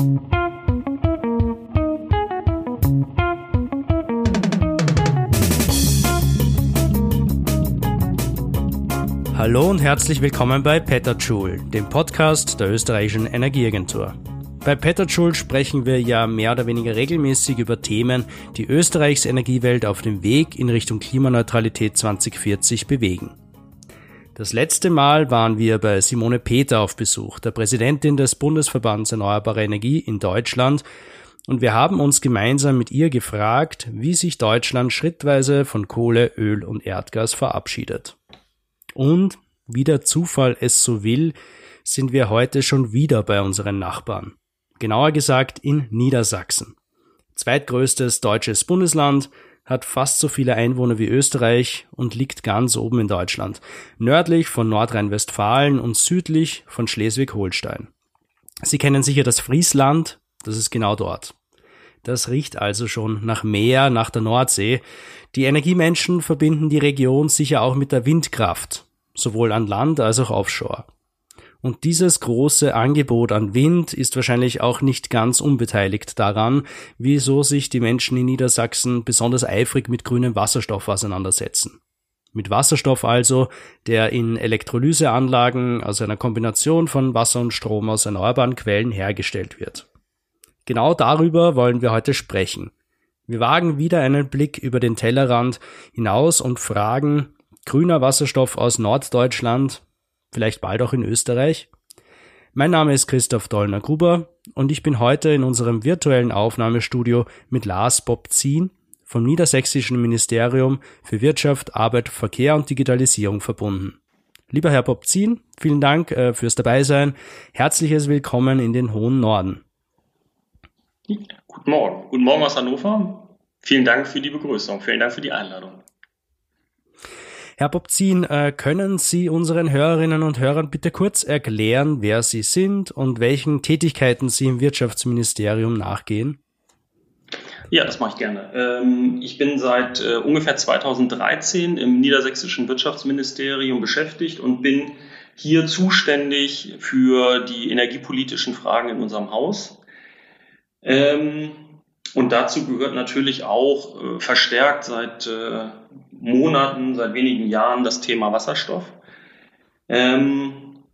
Hallo und herzlich willkommen bei Petterjoule, dem Podcast der österreichischen Energieagentur. Bei Petterjoule sprechen wir ja mehr oder weniger regelmäßig über Themen, die Österreichs Energiewelt auf dem Weg in Richtung Klimaneutralität 2040 bewegen. Das letzte Mal waren wir bei Simone Peter auf Besuch, der Präsidentin des Bundesverbands Erneuerbare Energie in Deutschland, und wir haben uns gemeinsam mit ihr gefragt, wie sich Deutschland schrittweise von Kohle, Öl und Erdgas verabschiedet. Und, wie der Zufall es so will, sind wir heute schon wieder bei unseren Nachbarn. Genauer gesagt in Niedersachsen. Zweitgrößtes deutsches Bundesland, hat fast so viele Einwohner wie Österreich und liegt ganz oben in Deutschland, nördlich von Nordrhein-Westfalen und südlich von Schleswig-Holstein. Sie kennen sicher das Friesland, das ist genau dort. Das riecht also schon nach Meer, nach der Nordsee. Die Energiemenschen verbinden die Region sicher auch mit der Windkraft, sowohl an Land als auch offshore. Und dieses große Angebot an Wind ist wahrscheinlich auch nicht ganz unbeteiligt daran, wieso sich die Menschen in Niedersachsen besonders eifrig mit grünem Wasserstoff auseinandersetzen. Mit Wasserstoff also, der in Elektrolyseanlagen aus einer Kombination von Wasser und Strom aus erneuerbaren Quellen hergestellt wird. Genau darüber wollen wir heute sprechen. Wir wagen wieder einen Blick über den Tellerrand hinaus und fragen, grüner Wasserstoff aus Norddeutschland, vielleicht bald auch in Österreich? Mein Name ist Christoph Dollner-Gruber und ich bin heute in unserem virtuellen Aufnahmestudio mit Lars Bobzin vom Niedersächsischen Ministerium für Wirtschaft, Arbeit, Verkehr und Digitalisierung verbunden. Lieber Herr Bobzin, vielen Dank äh, fürs Dabeisein. Herzliches Willkommen in den hohen Norden. Guten Morgen. Guten Morgen aus Hannover. Vielen Dank für die Begrüßung. Vielen Dank für die Einladung. Herr Bobzin, äh, können Sie unseren Hörerinnen und Hörern bitte kurz erklären, wer Sie sind und welchen Tätigkeiten Sie im Wirtschaftsministerium nachgehen? Ja, das mache ich gerne. Ähm, ich bin seit äh, ungefähr 2013 im niedersächsischen Wirtschaftsministerium beschäftigt und bin hier zuständig für die energiepolitischen Fragen in unserem Haus. Ähm, und dazu gehört natürlich auch äh, verstärkt seit Monaten, seit wenigen Jahren das Thema Wasserstoff. Ähm,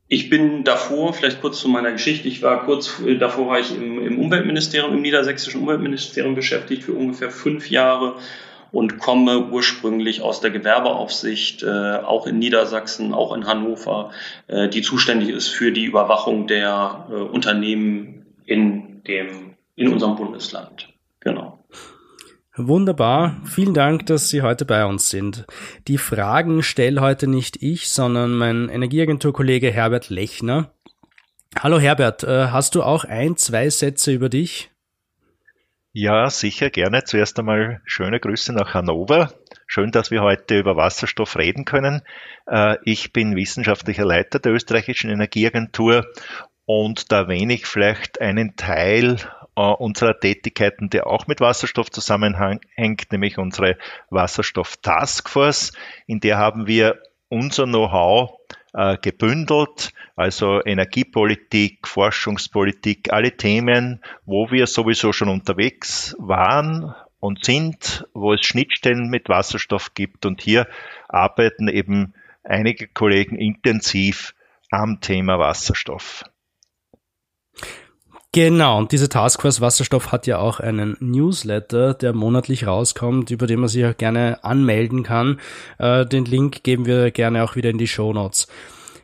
ich bin davor, vielleicht kurz zu meiner Geschichte, ich war kurz äh, davor war ich im, im Umweltministerium, im niedersächsischen Umweltministerium beschäftigt für ungefähr fünf Jahre und komme ursprünglich aus der Gewerbeaufsicht, äh, auch in Niedersachsen, auch in Hannover, äh, die zuständig ist für die Überwachung der äh, Unternehmen in dem, in unserem Bundesland. Genau. Wunderbar. Vielen Dank, dass Sie heute bei uns sind. Die Fragen stelle heute nicht ich, sondern mein Energieagenturkollege Herbert Lechner. Hallo Herbert, äh, hast du auch ein, zwei Sätze über dich? Ja, sicher, gerne. Zuerst einmal schöne Grüße nach Hannover. Schön, dass wir heute über Wasserstoff reden können. Äh, ich bin wissenschaftlicher Leiter der österreichischen Energieagentur und da erwähne ich vielleicht einen Teil äh, unserer Tätigkeiten, der auch mit Wasserstoff zusammenhängt, nämlich unsere Wasserstoff Taskforce. In der haben wir unser Know-how äh, gebündelt, also Energiepolitik, Forschungspolitik, alle Themen, wo wir sowieso schon unterwegs waren und sind, wo es Schnittstellen mit Wasserstoff gibt. Und hier arbeiten eben einige Kollegen intensiv am Thema Wasserstoff. Genau, und diese Taskforce Wasserstoff hat ja auch einen Newsletter, der monatlich rauskommt, über den man sich auch gerne anmelden kann. Äh, den Link geben wir gerne auch wieder in die Show Notes.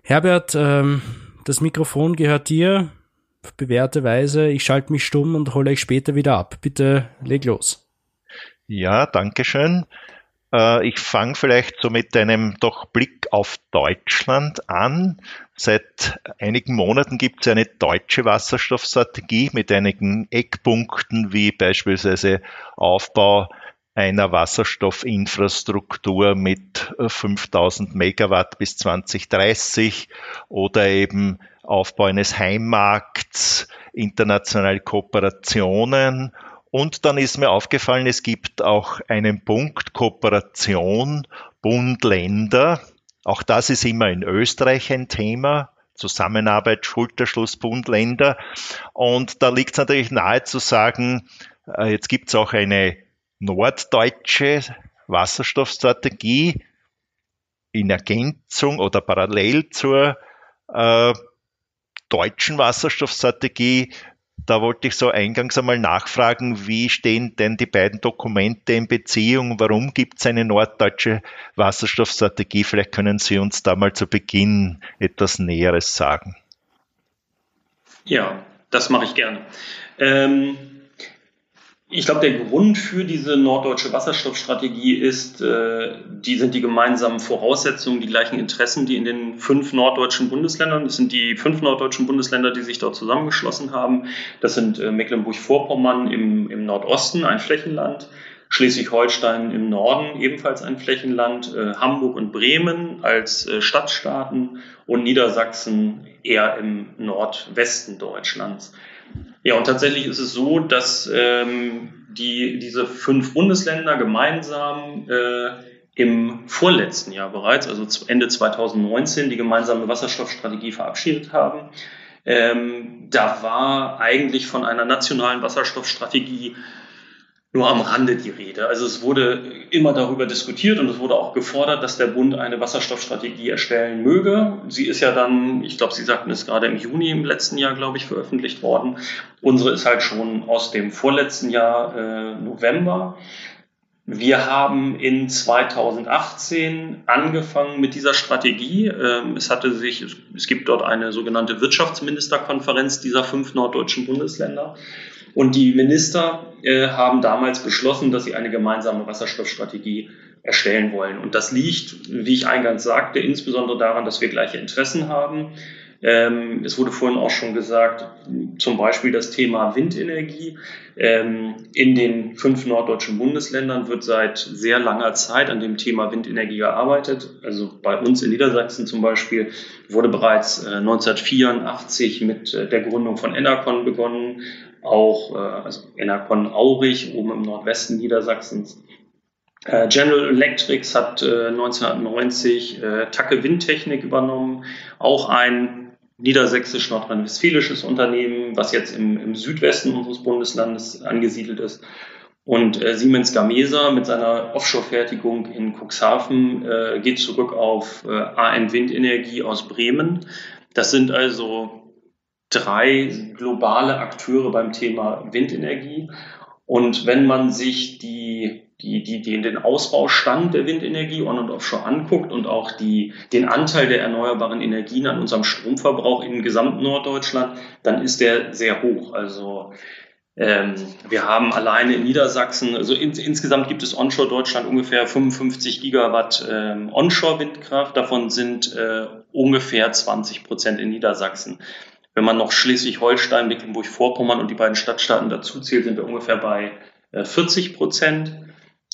Herbert, ähm, das Mikrofon gehört dir, bewährte Weise. Ich schalte mich stumm und hole euch später wieder ab. Bitte leg los. Ja, danke schön. Äh, ich fange vielleicht so mit einem doch Blick auf Deutschland an. Seit einigen Monaten gibt es eine deutsche Wasserstoffstrategie mit einigen Eckpunkten wie beispielsweise Aufbau einer Wasserstoffinfrastruktur mit 5000 Megawatt bis 2030 oder eben Aufbau eines Heimmarkts, internationale Kooperationen und dann ist mir aufgefallen, es gibt auch einen Punkt Kooperation Bund-Länder. Auch das ist immer in Österreich ein Thema. Zusammenarbeit, Schulterschluss Bund-Länder. Und da liegt es natürlich nahe zu sagen, äh, jetzt gibt es auch eine norddeutsche Wasserstoffstrategie in Ergänzung oder parallel zur äh, deutschen Wasserstoffstrategie. Da wollte ich so eingangs einmal nachfragen, wie stehen denn die beiden Dokumente in Beziehung? Warum gibt es eine norddeutsche Wasserstoffstrategie? Vielleicht können Sie uns da mal zu Beginn etwas Näheres sagen. Ja, das mache ich gerne. Ähm, ich glaube, der Grund für diese norddeutsche Wasserstoffstrategie ist, äh, die sind die gemeinsamen Voraussetzungen, die gleichen Interessen, die in den fünf norddeutschen Bundesländern, das sind die fünf norddeutschen Bundesländer, die sich dort zusammengeschlossen haben. Das sind äh, Mecklenburg-Vorpommern im, im Nordosten, ein Flächenland, Schleswig-Holstein im Norden ebenfalls ein Flächenland, äh, Hamburg und Bremen als äh, Stadtstaaten und Niedersachsen eher im Nordwesten Deutschlands. Ja, und tatsächlich ist es so, dass ähm, die, diese fünf Bundesländer gemeinsam äh, im vorletzten Jahr bereits, also Ende 2019, die gemeinsame Wasserstoffstrategie verabschiedet haben. Ähm, da war eigentlich von einer nationalen Wasserstoffstrategie nur am Rande die Rede. Also es wurde immer darüber diskutiert und es wurde auch gefordert, dass der Bund eine Wasserstoffstrategie erstellen möge. Sie ist ja dann, ich glaube, Sie sagten es gerade im Juni im letzten Jahr, glaube ich, veröffentlicht worden. Unsere ist halt schon aus dem vorletzten Jahr äh, November. Wir haben in 2018 angefangen mit dieser Strategie. Ähm, es hatte sich, es gibt dort eine sogenannte Wirtschaftsministerkonferenz dieser fünf norddeutschen Bundesländer. Und die Minister äh, haben damals beschlossen, dass sie eine gemeinsame Wasserstoffstrategie erstellen wollen. Und das liegt, wie ich eingangs sagte, insbesondere daran, dass wir gleiche Interessen haben. Ähm, es wurde vorhin auch schon gesagt, zum Beispiel das Thema Windenergie. Ähm, in den fünf norddeutschen Bundesländern wird seit sehr langer Zeit an dem Thema Windenergie gearbeitet. Also bei uns in Niedersachsen zum Beispiel wurde bereits äh, 1984 mit äh, der Gründung von Enercon begonnen auch äh, also Enercon Aurich oben im Nordwesten Niedersachsens. Äh, General Electrics hat äh, 1990 äh, Tacke Windtechnik übernommen, auch ein niedersächsisch-nordrhein-westfälisches Unternehmen, was jetzt im, im, Südwesten unseres Bundeslandes angesiedelt ist. Und äh, Siemens Gamesa mit seiner Offshore-Fertigung in Cuxhaven äh, geht zurück auf äh, AN Windenergie aus Bremen. Das sind also drei globale Akteure beim Thema Windenergie. Und wenn man sich die, die, die, die, den Ausbaustand der Windenergie on- und offshore anguckt und auch die, den Anteil der erneuerbaren Energien an unserem Stromverbrauch im gesamten Norddeutschland, dann ist der sehr hoch. Also ähm, wir haben alleine in Niedersachsen, also in, insgesamt gibt es onshore Deutschland ungefähr 55 Gigawatt ähm, onshore Windkraft. Davon sind äh, ungefähr 20 Prozent in Niedersachsen. Wenn man noch Schleswig-Holstein, Mecklenburg-Vorpommern und die beiden Stadtstaaten dazu zählt, sind wir ungefähr bei 40 äh, Prozent.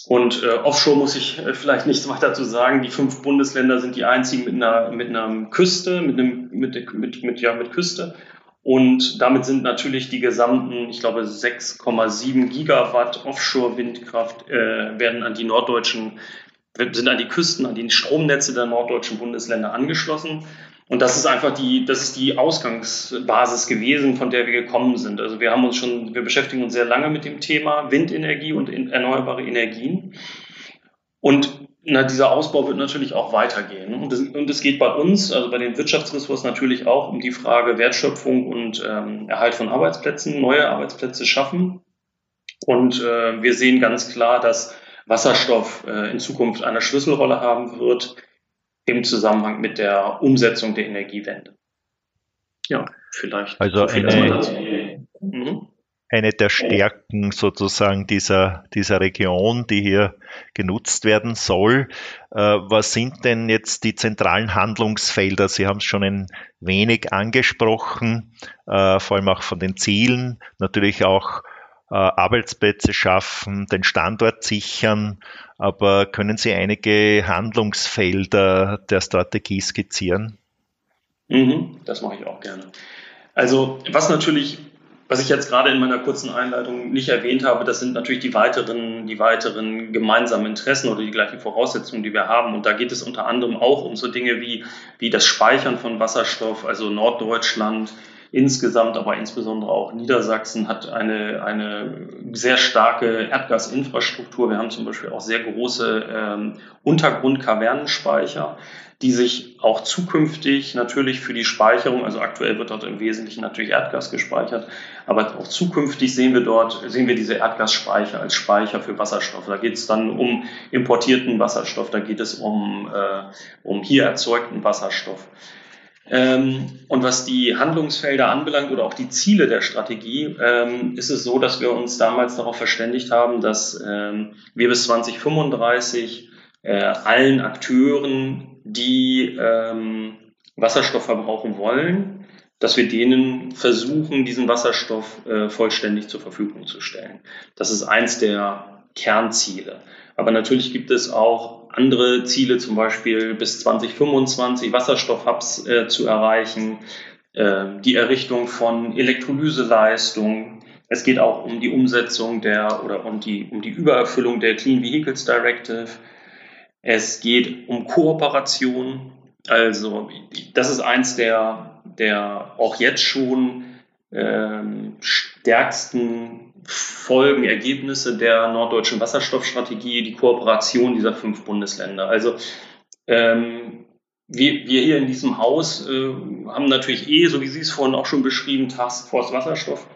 Und äh, Offshore muss ich äh, vielleicht nichts weiter zu sagen. Die fünf Bundesländer sind die einzigen mit einer, mit einer Küste, mit einem, mit, mit, mit, ja, mit Küste. Und damit sind natürlich die gesamten, ich glaube, 6,7 Gigawatt Offshore-Windkraft äh, werden an die norddeutschen, sind an die Küsten, an die Stromnetze der norddeutschen Bundesländer angeschlossen. Und das ist einfach die, das ist die Ausgangsbasis gewesen, von der wir gekommen sind. Also wir haben uns schon, wir beschäftigen uns sehr lange mit dem Thema Windenergie und erneuerbare Energien. Und na, dieser Ausbau wird natürlich auch weitergehen. Und es, und es geht bei uns, also bei den Wirtschaftsressourcen natürlich auch um die Frage Wertschöpfung und ähm, Erhalt von Arbeitsplätzen, neue Arbeitsplätze schaffen. Und äh, wir sehen ganz klar, dass Wasserstoff äh, in Zukunft eine Schlüsselrolle haben wird im Zusammenhang mit der Umsetzung der Energiewende. Ja, vielleicht. Also eine, mhm. eine der Stärken sozusagen dieser, dieser Region, die hier genutzt werden soll. Äh, was sind denn jetzt die zentralen Handlungsfelder? Sie haben es schon ein wenig angesprochen, äh, vor allem auch von den Zielen, natürlich auch äh, Arbeitsplätze schaffen, den Standort sichern, aber können Sie einige Handlungsfelder der Strategie skizzieren? Mhm, das mache ich auch gerne. Also was natürlich was ich jetzt gerade in meiner kurzen Einleitung nicht erwähnt habe, das sind natürlich die weiteren, die weiteren gemeinsamen Interessen oder die gleichen Voraussetzungen, die wir haben. Und da geht es unter anderem auch um so Dinge wie, wie das Speichern von Wasserstoff, also Norddeutschland, insgesamt, aber insbesondere auch Niedersachsen hat eine, eine sehr starke Erdgasinfrastruktur. Wir haben zum Beispiel auch sehr große ähm, Untergrundkavernenspeicher die sich auch zukünftig natürlich für die Speicherung, also aktuell wird dort im Wesentlichen natürlich Erdgas gespeichert, aber auch zukünftig sehen wir dort, sehen wir diese Erdgasspeicher als Speicher für Wasserstoff. Da geht es dann um importierten Wasserstoff, da geht es um, äh, um hier erzeugten Wasserstoff. Ähm, und was die Handlungsfelder anbelangt oder auch die Ziele der Strategie, ähm, ist es so, dass wir uns damals darauf verständigt haben, dass ähm, wir bis 2035 äh, allen Akteuren die Wasserstoff verbrauchen wollen, dass wir denen versuchen, diesen Wasserstoff äh, vollständig zur Verfügung zu stellen. Das ist eins der Kernziele. Aber natürlich gibt es auch andere Ziele, zum Beispiel bis 2025 Wasserstoffhubs äh, zu erreichen, äh, die Errichtung von Elektrolyseleistung. Es geht auch um die Umsetzung der oder um die, um die Übererfüllung der Clean Vehicles Directive. Es geht um Kooperation. Also das ist eins der, der auch jetzt schon ähm, stärksten Folgen, Ergebnisse der norddeutschen Wasserstoffstrategie, die Kooperation dieser fünf Bundesländer. Also ähm, wir, wir hier in diesem Haus äh, haben natürlich eh, so wie Sie es vorhin auch schon beschrieben, Taskforce Wasserstoff.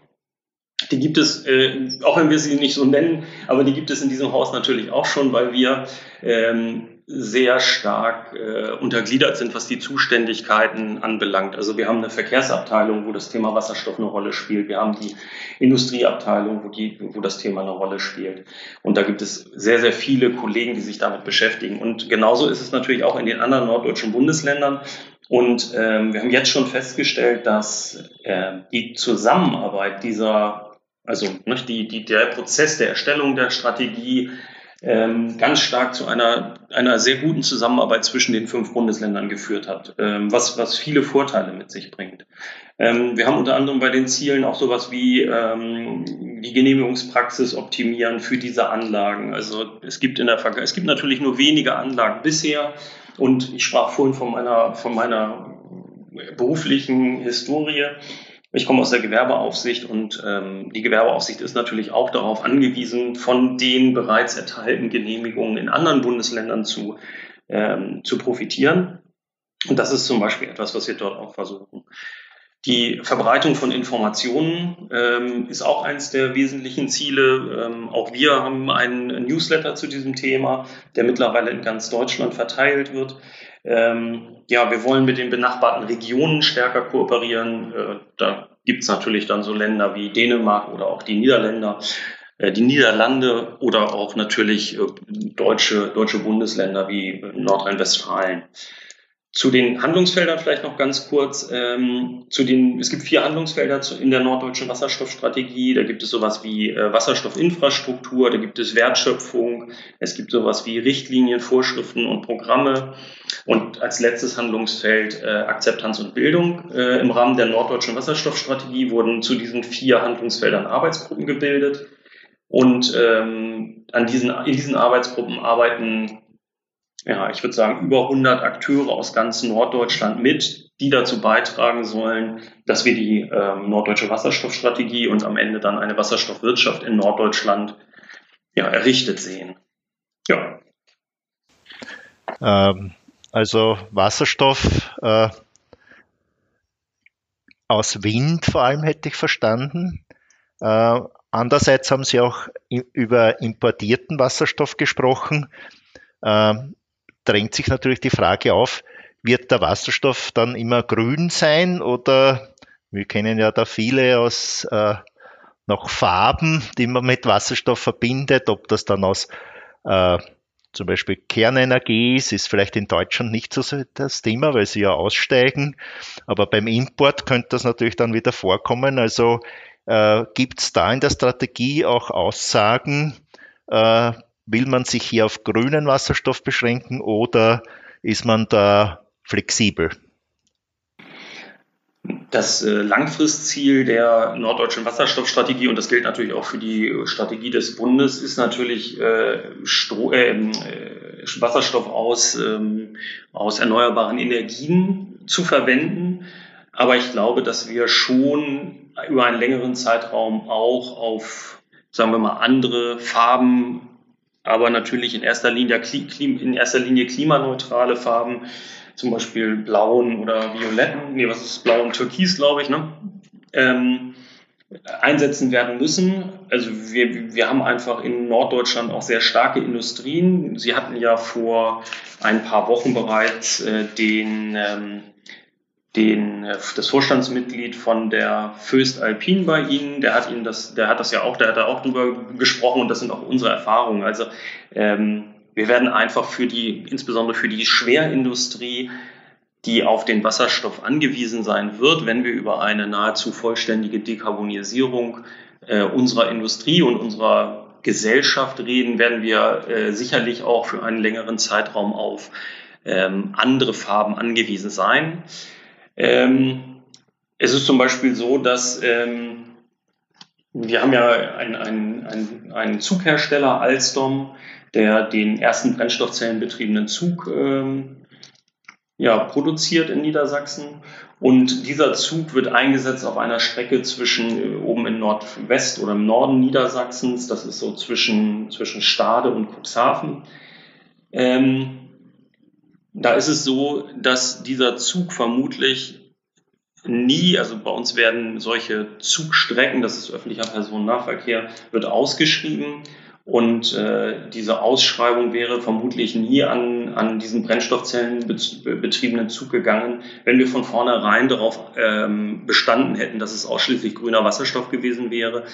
Die gibt es, äh, auch wenn wir sie nicht so nennen, aber die gibt es in diesem Haus natürlich auch schon, weil wir ähm, sehr stark äh, untergliedert sind, was die Zuständigkeiten anbelangt. Also wir haben eine Verkehrsabteilung, wo das Thema Wasserstoff eine Rolle spielt. Wir haben die Industrieabteilung, wo, die, wo das Thema eine Rolle spielt. Und da gibt es sehr, sehr viele Kollegen, die sich damit beschäftigen. Und genauso ist es natürlich auch in den anderen norddeutschen Bundesländern. Und ähm, wir haben jetzt schon festgestellt, dass äh, die Zusammenarbeit dieser also ne, die, die, der Prozess der Erstellung der Strategie ähm, ganz stark zu einer, einer sehr guten Zusammenarbeit zwischen den fünf Bundesländern geführt hat, ähm, was, was viele Vorteile mit sich bringt. Ähm, wir haben unter anderem bei den Zielen auch sowas wie ähm, die Genehmigungspraxis optimieren für diese Anlagen. Also es gibt in der Vergangenheit, es gibt natürlich nur wenige Anlagen bisher und ich sprach vorhin von meiner, von meiner beruflichen Historie. Ich komme aus der Gewerbeaufsicht und ähm, die Gewerbeaufsicht ist natürlich auch darauf angewiesen, von den bereits erteilten Genehmigungen in anderen Bundesländern zu, ähm, zu profitieren. Und das ist zum Beispiel etwas, was wir dort auch versuchen. Die Verbreitung von Informationen ähm, ist auch eines der wesentlichen Ziele. Ähm, auch wir haben einen Newsletter zu diesem Thema, der mittlerweile in ganz Deutschland verteilt wird. Ähm, ja, wir wollen mit den benachbarten Regionen stärker kooperieren. Äh, da gibt es natürlich dann so Länder wie Dänemark oder auch die Niederländer, äh, die Niederlande oder auch natürlich äh, deutsche, deutsche Bundesländer wie Nordrhein-Westfalen. Zu den Handlungsfeldern vielleicht noch ganz kurz. Ähm, zu den, es gibt vier Handlungsfelder in der norddeutschen Wasserstoffstrategie. Da gibt es sowas wie äh, Wasserstoffinfrastruktur, da gibt es Wertschöpfung, es gibt sowas wie Richtlinien, Vorschriften und Programme. Und als letztes Handlungsfeld äh, Akzeptanz und Bildung. Äh, Im Rahmen der norddeutschen Wasserstoffstrategie wurden zu diesen vier Handlungsfeldern Arbeitsgruppen gebildet. Und ähm, an diesen, in diesen Arbeitsgruppen arbeiten ja, ich würde sagen, über 100 Akteure aus ganz Norddeutschland mit, die dazu beitragen sollen, dass wir die ähm, norddeutsche Wasserstoffstrategie und am Ende dann eine Wasserstoffwirtschaft in Norddeutschland ja, errichtet sehen. Ja. Ähm, also Wasserstoff äh, aus Wind vor allem hätte ich verstanden. Äh, andererseits haben Sie auch über importierten Wasserstoff gesprochen. Ähm, drängt sich natürlich die Frage auf, wird der Wasserstoff dann immer grün sein oder wir kennen ja da viele aus äh, noch Farben, die man mit Wasserstoff verbindet, ob das dann aus äh, zum Beispiel Kernenergie ist, ist vielleicht in Deutschland nicht so das Thema, weil sie ja aussteigen. Aber beim Import könnte das natürlich dann wieder vorkommen. Also äh, gibt es da in der Strategie auch Aussagen, äh, Will man sich hier auf grünen Wasserstoff beschränken oder ist man da flexibel? Das äh, Langfristziel der norddeutschen Wasserstoffstrategie, und das gilt natürlich auch für die Strategie des Bundes, ist natürlich äh, Stro äh, äh, Wasserstoff aus, ähm, aus erneuerbaren Energien zu verwenden. Aber ich glaube, dass wir schon über einen längeren Zeitraum auch auf, sagen wir mal, andere Farben, aber natürlich in erster Linie, in erster Linie klimaneutrale Farben, zum Beispiel blauen oder violetten, nee, was ist blau und türkis, glaube ich, ne? Ähm, einsetzen werden müssen. Also wir, wir haben einfach in Norddeutschland auch sehr starke Industrien. Sie hatten ja vor ein paar Wochen bereits äh, den ähm, den, äh, das Vorstandsmitglied von der Föst Alpin bei Ihnen, der hat Ihnen das, der hat das ja auch, der hat da auch drüber gesprochen und das sind auch unsere Erfahrungen. Also ähm, wir werden einfach für die, insbesondere für die Schwerindustrie, die auf den Wasserstoff angewiesen sein wird, wenn wir über eine nahezu vollständige Dekarbonisierung äh, unserer Industrie und unserer Gesellschaft reden, werden wir äh, sicherlich auch für einen längeren Zeitraum auf ähm, andere Farben angewiesen sein. Ähm, es ist zum Beispiel so, dass ähm, wir haben ja einen, einen, einen Zughersteller, Alstom, der den ersten brennstoffzellenbetriebenen Zug ähm, ja, produziert in Niedersachsen. Und dieser Zug wird eingesetzt auf einer Strecke zwischen äh, oben in Nordwest oder im Norden Niedersachsens. Das ist so zwischen, zwischen Stade und Cuxhaven. Ähm, da ist es so, dass dieser Zug vermutlich nie, also bei uns werden solche Zugstrecken, das ist öffentlicher Personennahverkehr, wird ausgeschrieben und äh, diese Ausschreibung wäre vermutlich nie an, an diesen Brennstoffzellenbetriebenen Zug gegangen, wenn wir von vornherein darauf ähm, bestanden hätten, dass es ausschließlich grüner Wasserstoff gewesen wäre.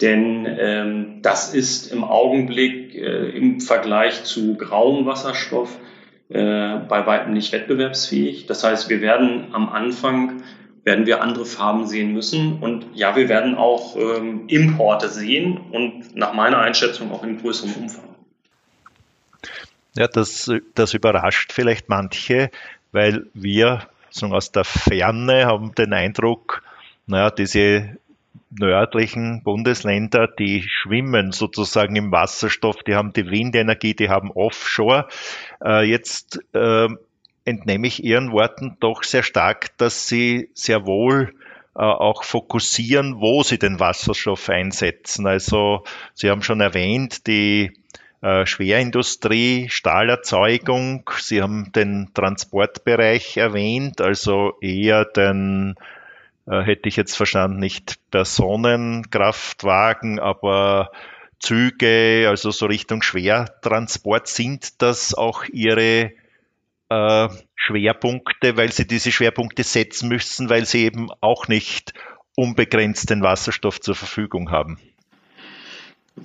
Denn ähm, das ist im Augenblick äh, im Vergleich zu grauem Wasserstoff äh, bei weitem nicht wettbewerbsfähig. Das heißt, wir werden am Anfang werden wir andere Farben sehen müssen. Und ja, wir werden auch ähm, Importe sehen und nach meiner Einschätzung auch in größerem Umfang. Ja, das, das überrascht vielleicht manche, weil wir so aus der Ferne haben den Eindruck, naja, diese nördlichen Bundesländer, die schwimmen sozusagen im Wasserstoff, die haben die Windenergie, die haben Offshore. Äh, jetzt äh, entnehme ich Ihren Worten doch sehr stark, dass Sie sehr wohl äh, auch fokussieren, wo Sie den Wasserstoff einsetzen. Also Sie haben schon erwähnt, die äh, Schwerindustrie, Stahlerzeugung. Sie haben den Transportbereich erwähnt, also eher den äh, hätte ich jetzt verstanden, nicht Personenkraftwagen, aber Züge, also so Richtung Schwertransport, sind das auch Ihre äh, Schwerpunkte, weil Sie diese Schwerpunkte setzen müssen, weil Sie eben auch nicht unbegrenzt den Wasserstoff zur Verfügung haben?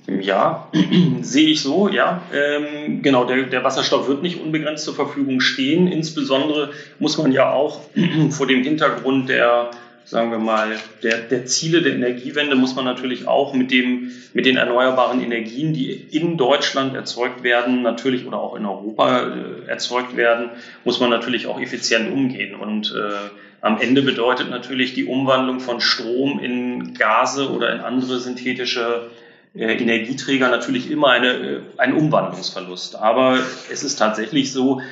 Ja, sehe ich so, ja. Ähm, genau, der, der Wasserstoff wird nicht unbegrenzt zur Verfügung stehen. Insbesondere muss man ja auch vor dem Hintergrund der sagen wir mal, der, der Ziele der Energiewende muss man natürlich auch mit, dem, mit den erneuerbaren Energien, die in Deutschland erzeugt werden, natürlich oder auch in Europa äh, erzeugt werden, muss man natürlich auch effizient umgehen. Und äh, am Ende bedeutet natürlich die Umwandlung von Strom in Gase oder in andere synthetische äh, Energieträger natürlich immer eine, äh, ein Umwandlungsverlust. Aber es ist tatsächlich so,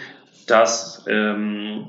dass ähm,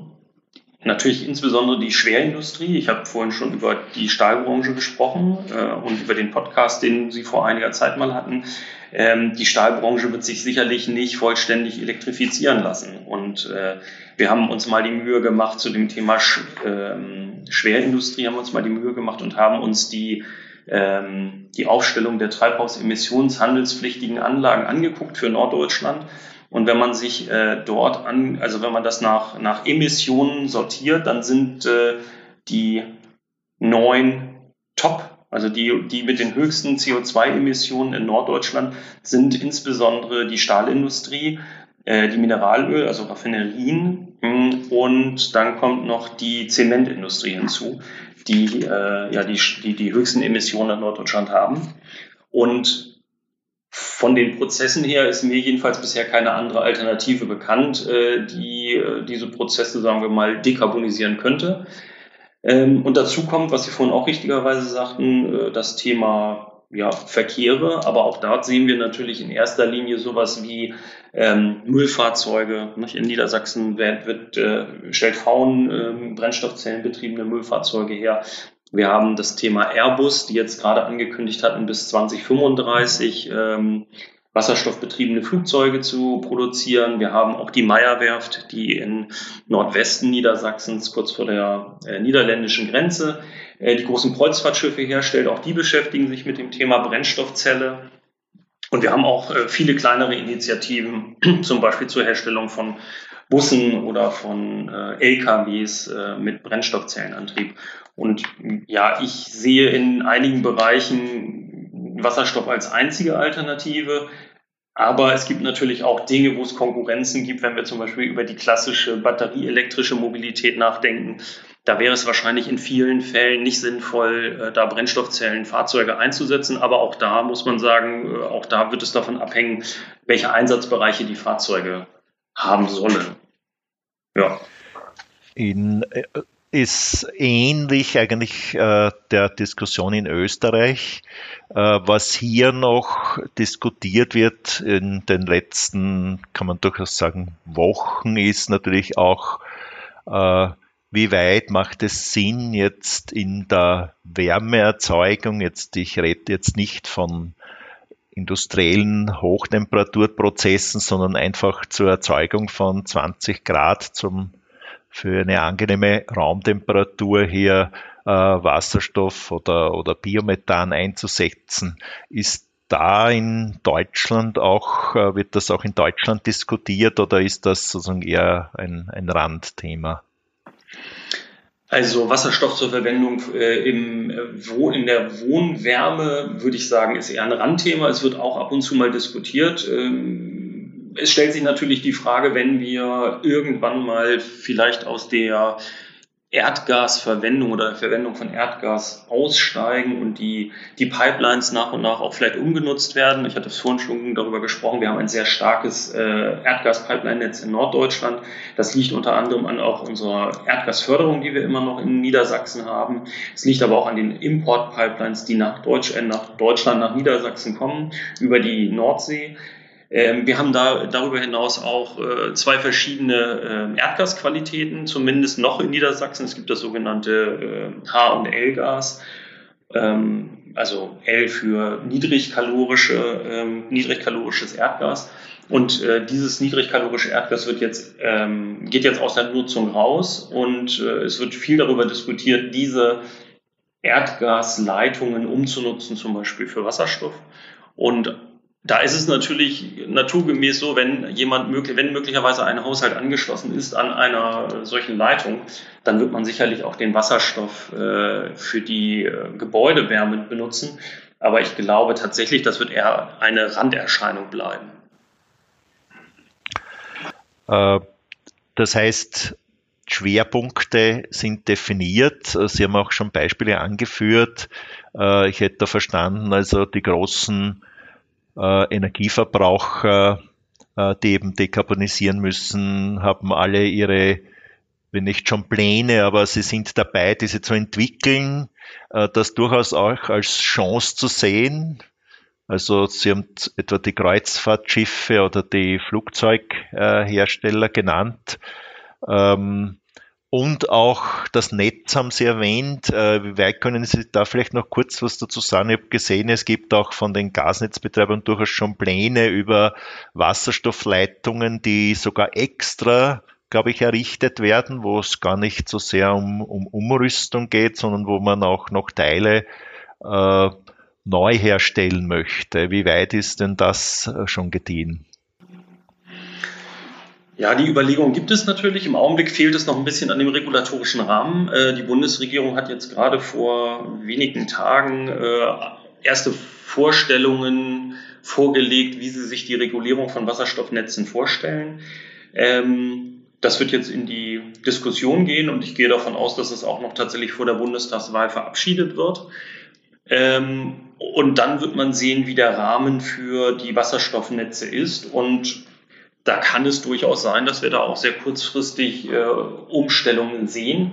Natürlich insbesondere die Schwerindustrie. Ich habe vorhin schon über die Stahlbranche gesprochen äh, und über den Podcast, den Sie vor einiger Zeit mal hatten. Ähm, die Stahlbranche wird sich sicherlich nicht vollständig elektrifizieren lassen. Und äh, wir haben uns mal die Mühe gemacht zu dem Thema Sch ähm, Schwerindustrie, haben uns mal die Mühe gemacht und haben uns die ähm, die Aufstellung der treibhausemissionshandelspflichtigen Anlagen angeguckt für Norddeutschland und wenn man sich äh, dort an, also wenn man das nach, nach Emissionen sortiert, dann sind äh, die neun Top, also die, die mit den höchsten CO2-Emissionen in Norddeutschland sind insbesondere die Stahlindustrie, äh, die Mineralöl, also Raffinerien hm, und dann kommt noch die Zementindustrie hinzu, die äh, ja die, die, die höchsten Emissionen in Norddeutschland haben. Und von den Prozessen her ist mir jedenfalls bisher keine andere Alternative bekannt, äh, die äh, diese Prozesse, sagen wir mal, dekarbonisieren könnte. Ähm, und dazu kommt, was Sie vorhin auch richtigerweise sagten, äh, das Thema ja, Verkehre, aber auch dort sehen wir natürlich in erster Linie sowas wie ähm, Müllfahrzeuge. Nicht? In Niedersachsen wird, wird äh, stellt Frauen äh, brennstoffzellenbetriebene Müllfahrzeuge her. Wir haben das Thema Airbus, die jetzt gerade angekündigt hatten, bis 2035 ähm, wasserstoffbetriebene Flugzeuge zu produzieren. Wir haben auch die Meierwerft, die in Nordwesten Niedersachsens, kurz vor der äh, niederländischen Grenze, äh, die großen Kreuzfahrtschiffe herstellt. Auch die beschäftigen sich mit dem Thema Brennstoffzelle. Und wir haben auch äh, viele kleinere Initiativen, zum Beispiel zur Herstellung von Bussen oder von äh, LKWs äh, mit Brennstoffzellenantrieb. Und ja, ich sehe in einigen Bereichen Wasserstoff als einzige Alternative. Aber es gibt natürlich auch Dinge, wo es Konkurrenzen gibt, wenn wir zum Beispiel über die klassische batterieelektrische Mobilität nachdenken. Da wäre es wahrscheinlich in vielen Fällen nicht sinnvoll, äh, da Brennstoffzellenfahrzeuge einzusetzen. Aber auch da muss man sagen, äh, auch da wird es davon abhängen, welche Einsatzbereiche die Fahrzeuge haben sollen. Ja. In, äh, ist ähnlich eigentlich äh, der Diskussion in Österreich. Äh, was hier noch diskutiert wird in den letzten, kann man durchaus sagen, Wochen, ist natürlich auch, äh, wie weit macht es Sinn jetzt in der Wärmeerzeugung, jetzt ich rede jetzt nicht von industriellen Hochtemperaturprozessen, sondern einfach zur Erzeugung von 20 Grad zum für eine angenehme Raumtemperatur hier äh, Wasserstoff oder, oder Biomethan einzusetzen. Ist da in Deutschland auch, äh, wird das auch in Deutschland diskutiert oder ist das sozusagen eher ein, ein Randthema? Also Wasserstoff zur Verwendung äh, im, äh, in der Wohnwärme, würde ich sagen, ist eher ein Randthema. Es wird auch ab und zu mal diskutiert. Ähm, es stellt sich natürlich die Frage, wenn wir irgendwann mal vielleicht aus der Erdgasverwendung oder Verwendung von Erdgas aussteigen und die, die Pipelines nach und nach auch vielleicht umgenutzt werden. Ich hatte vorhin schon darüber gesprochen, wir haben ein sehr starkes äh, Erdgaspipeline-Netz in Norddeutschland. Das liegt unter anderem an auch unserer Erdgasförderung, die wir immer noch in Niedersachsen haben. Es liegt aber auch an den Import-Pipelines, die nach, Deutsch, äh, nach Deutschland, nach Niedersachsen kommen, über die Nordsee. Ähm, wir haben da darüber hinaus auch äh, zwei verschiedene äh, Erdgasqualitäten, zumindest noch in Niedersachsen. Es gibt das sogenannte äh, H- und L-Gas. Ähm, also L für niedrigkalorische, ähm, niedrigkalorisches Erdgas. Und äh, dieses niedrigkalorische Erdgas wird jetzt, ähm, geht jetzt aus der Nutzung raus und äh, es wird viel darüber diskutiert, diese Erdgasleitungen umzunutzen, zum Beispiel für Wasserstoff. Und da ist es natürlich naturgemäß so, wenn jemand möglich, wenn möglicherweise ein Haushalt angeschlossen ist an einer solchen Leitung, dann wird man sicherlich auch den Wasserstoff äh, für die äh, Gebäudewärme benutzen. Aber ich glaube tatsächlich, das wird eher eine Randerscheinung bleiben. Äh, das heißt, Schwerpunkte sind definiert. Sie haben auch schon Beispiele angeführt. Äh, ich hätte da verstanden, also die großen äh, Energieverbraucher, äh, die eben dekarbonisieren müssen, haben alle ihre, wenn nicht schon Pläne, aber sie sind dabei, diese zu entwickeln, äh, das durchaus auch als Chance zu sehen. Also Sie haben etwa die Kreuzfahrtschiffe oder die Flugzeughersteller genannt. Ähm, und auch das Netz haben Sie erwähnt. Äh, wie weit können Sie da vielleicht noch kurz was dazu sagen? Ich habe gesehen, es gibt auch von den Gasnetzbetreibern durchaus schon Pläne über Wasserstoffleitungen, die sogar extra, glaube ich, errichtet werden, wo es gar nicht so sehr um, um Umrüstung geht, sondern wo man auch noch Teile äh, neu herstellen möchte. Wie weit ist denn das äh, schon gediehen? Ja, die Überlegung gibt es natürlich. Im Augenblick fehlt es noch ein bisschen an dem regulatorischen Rahmen. Äh, die Bundesregierung hat jetzt gerade vor wenigen Tagen äh, erste Vorstellungen vorgelegt, wie sie sich die Regulierung von Wasserstoffnetzen vorstellen. Ähm, das wird jetzt in die Diskussion gehen und ich gehe davon aus, dass es auch noch tatsächlich vor der Bundestagswahl verabschiedet wird. Ähm, und dann wird man sehen, wie der Rahmen für die Wasserstoffnetze ist und da kann es durchaus sein, dass wir da auch sehr kurzfristig äh, Umstellungen sehen.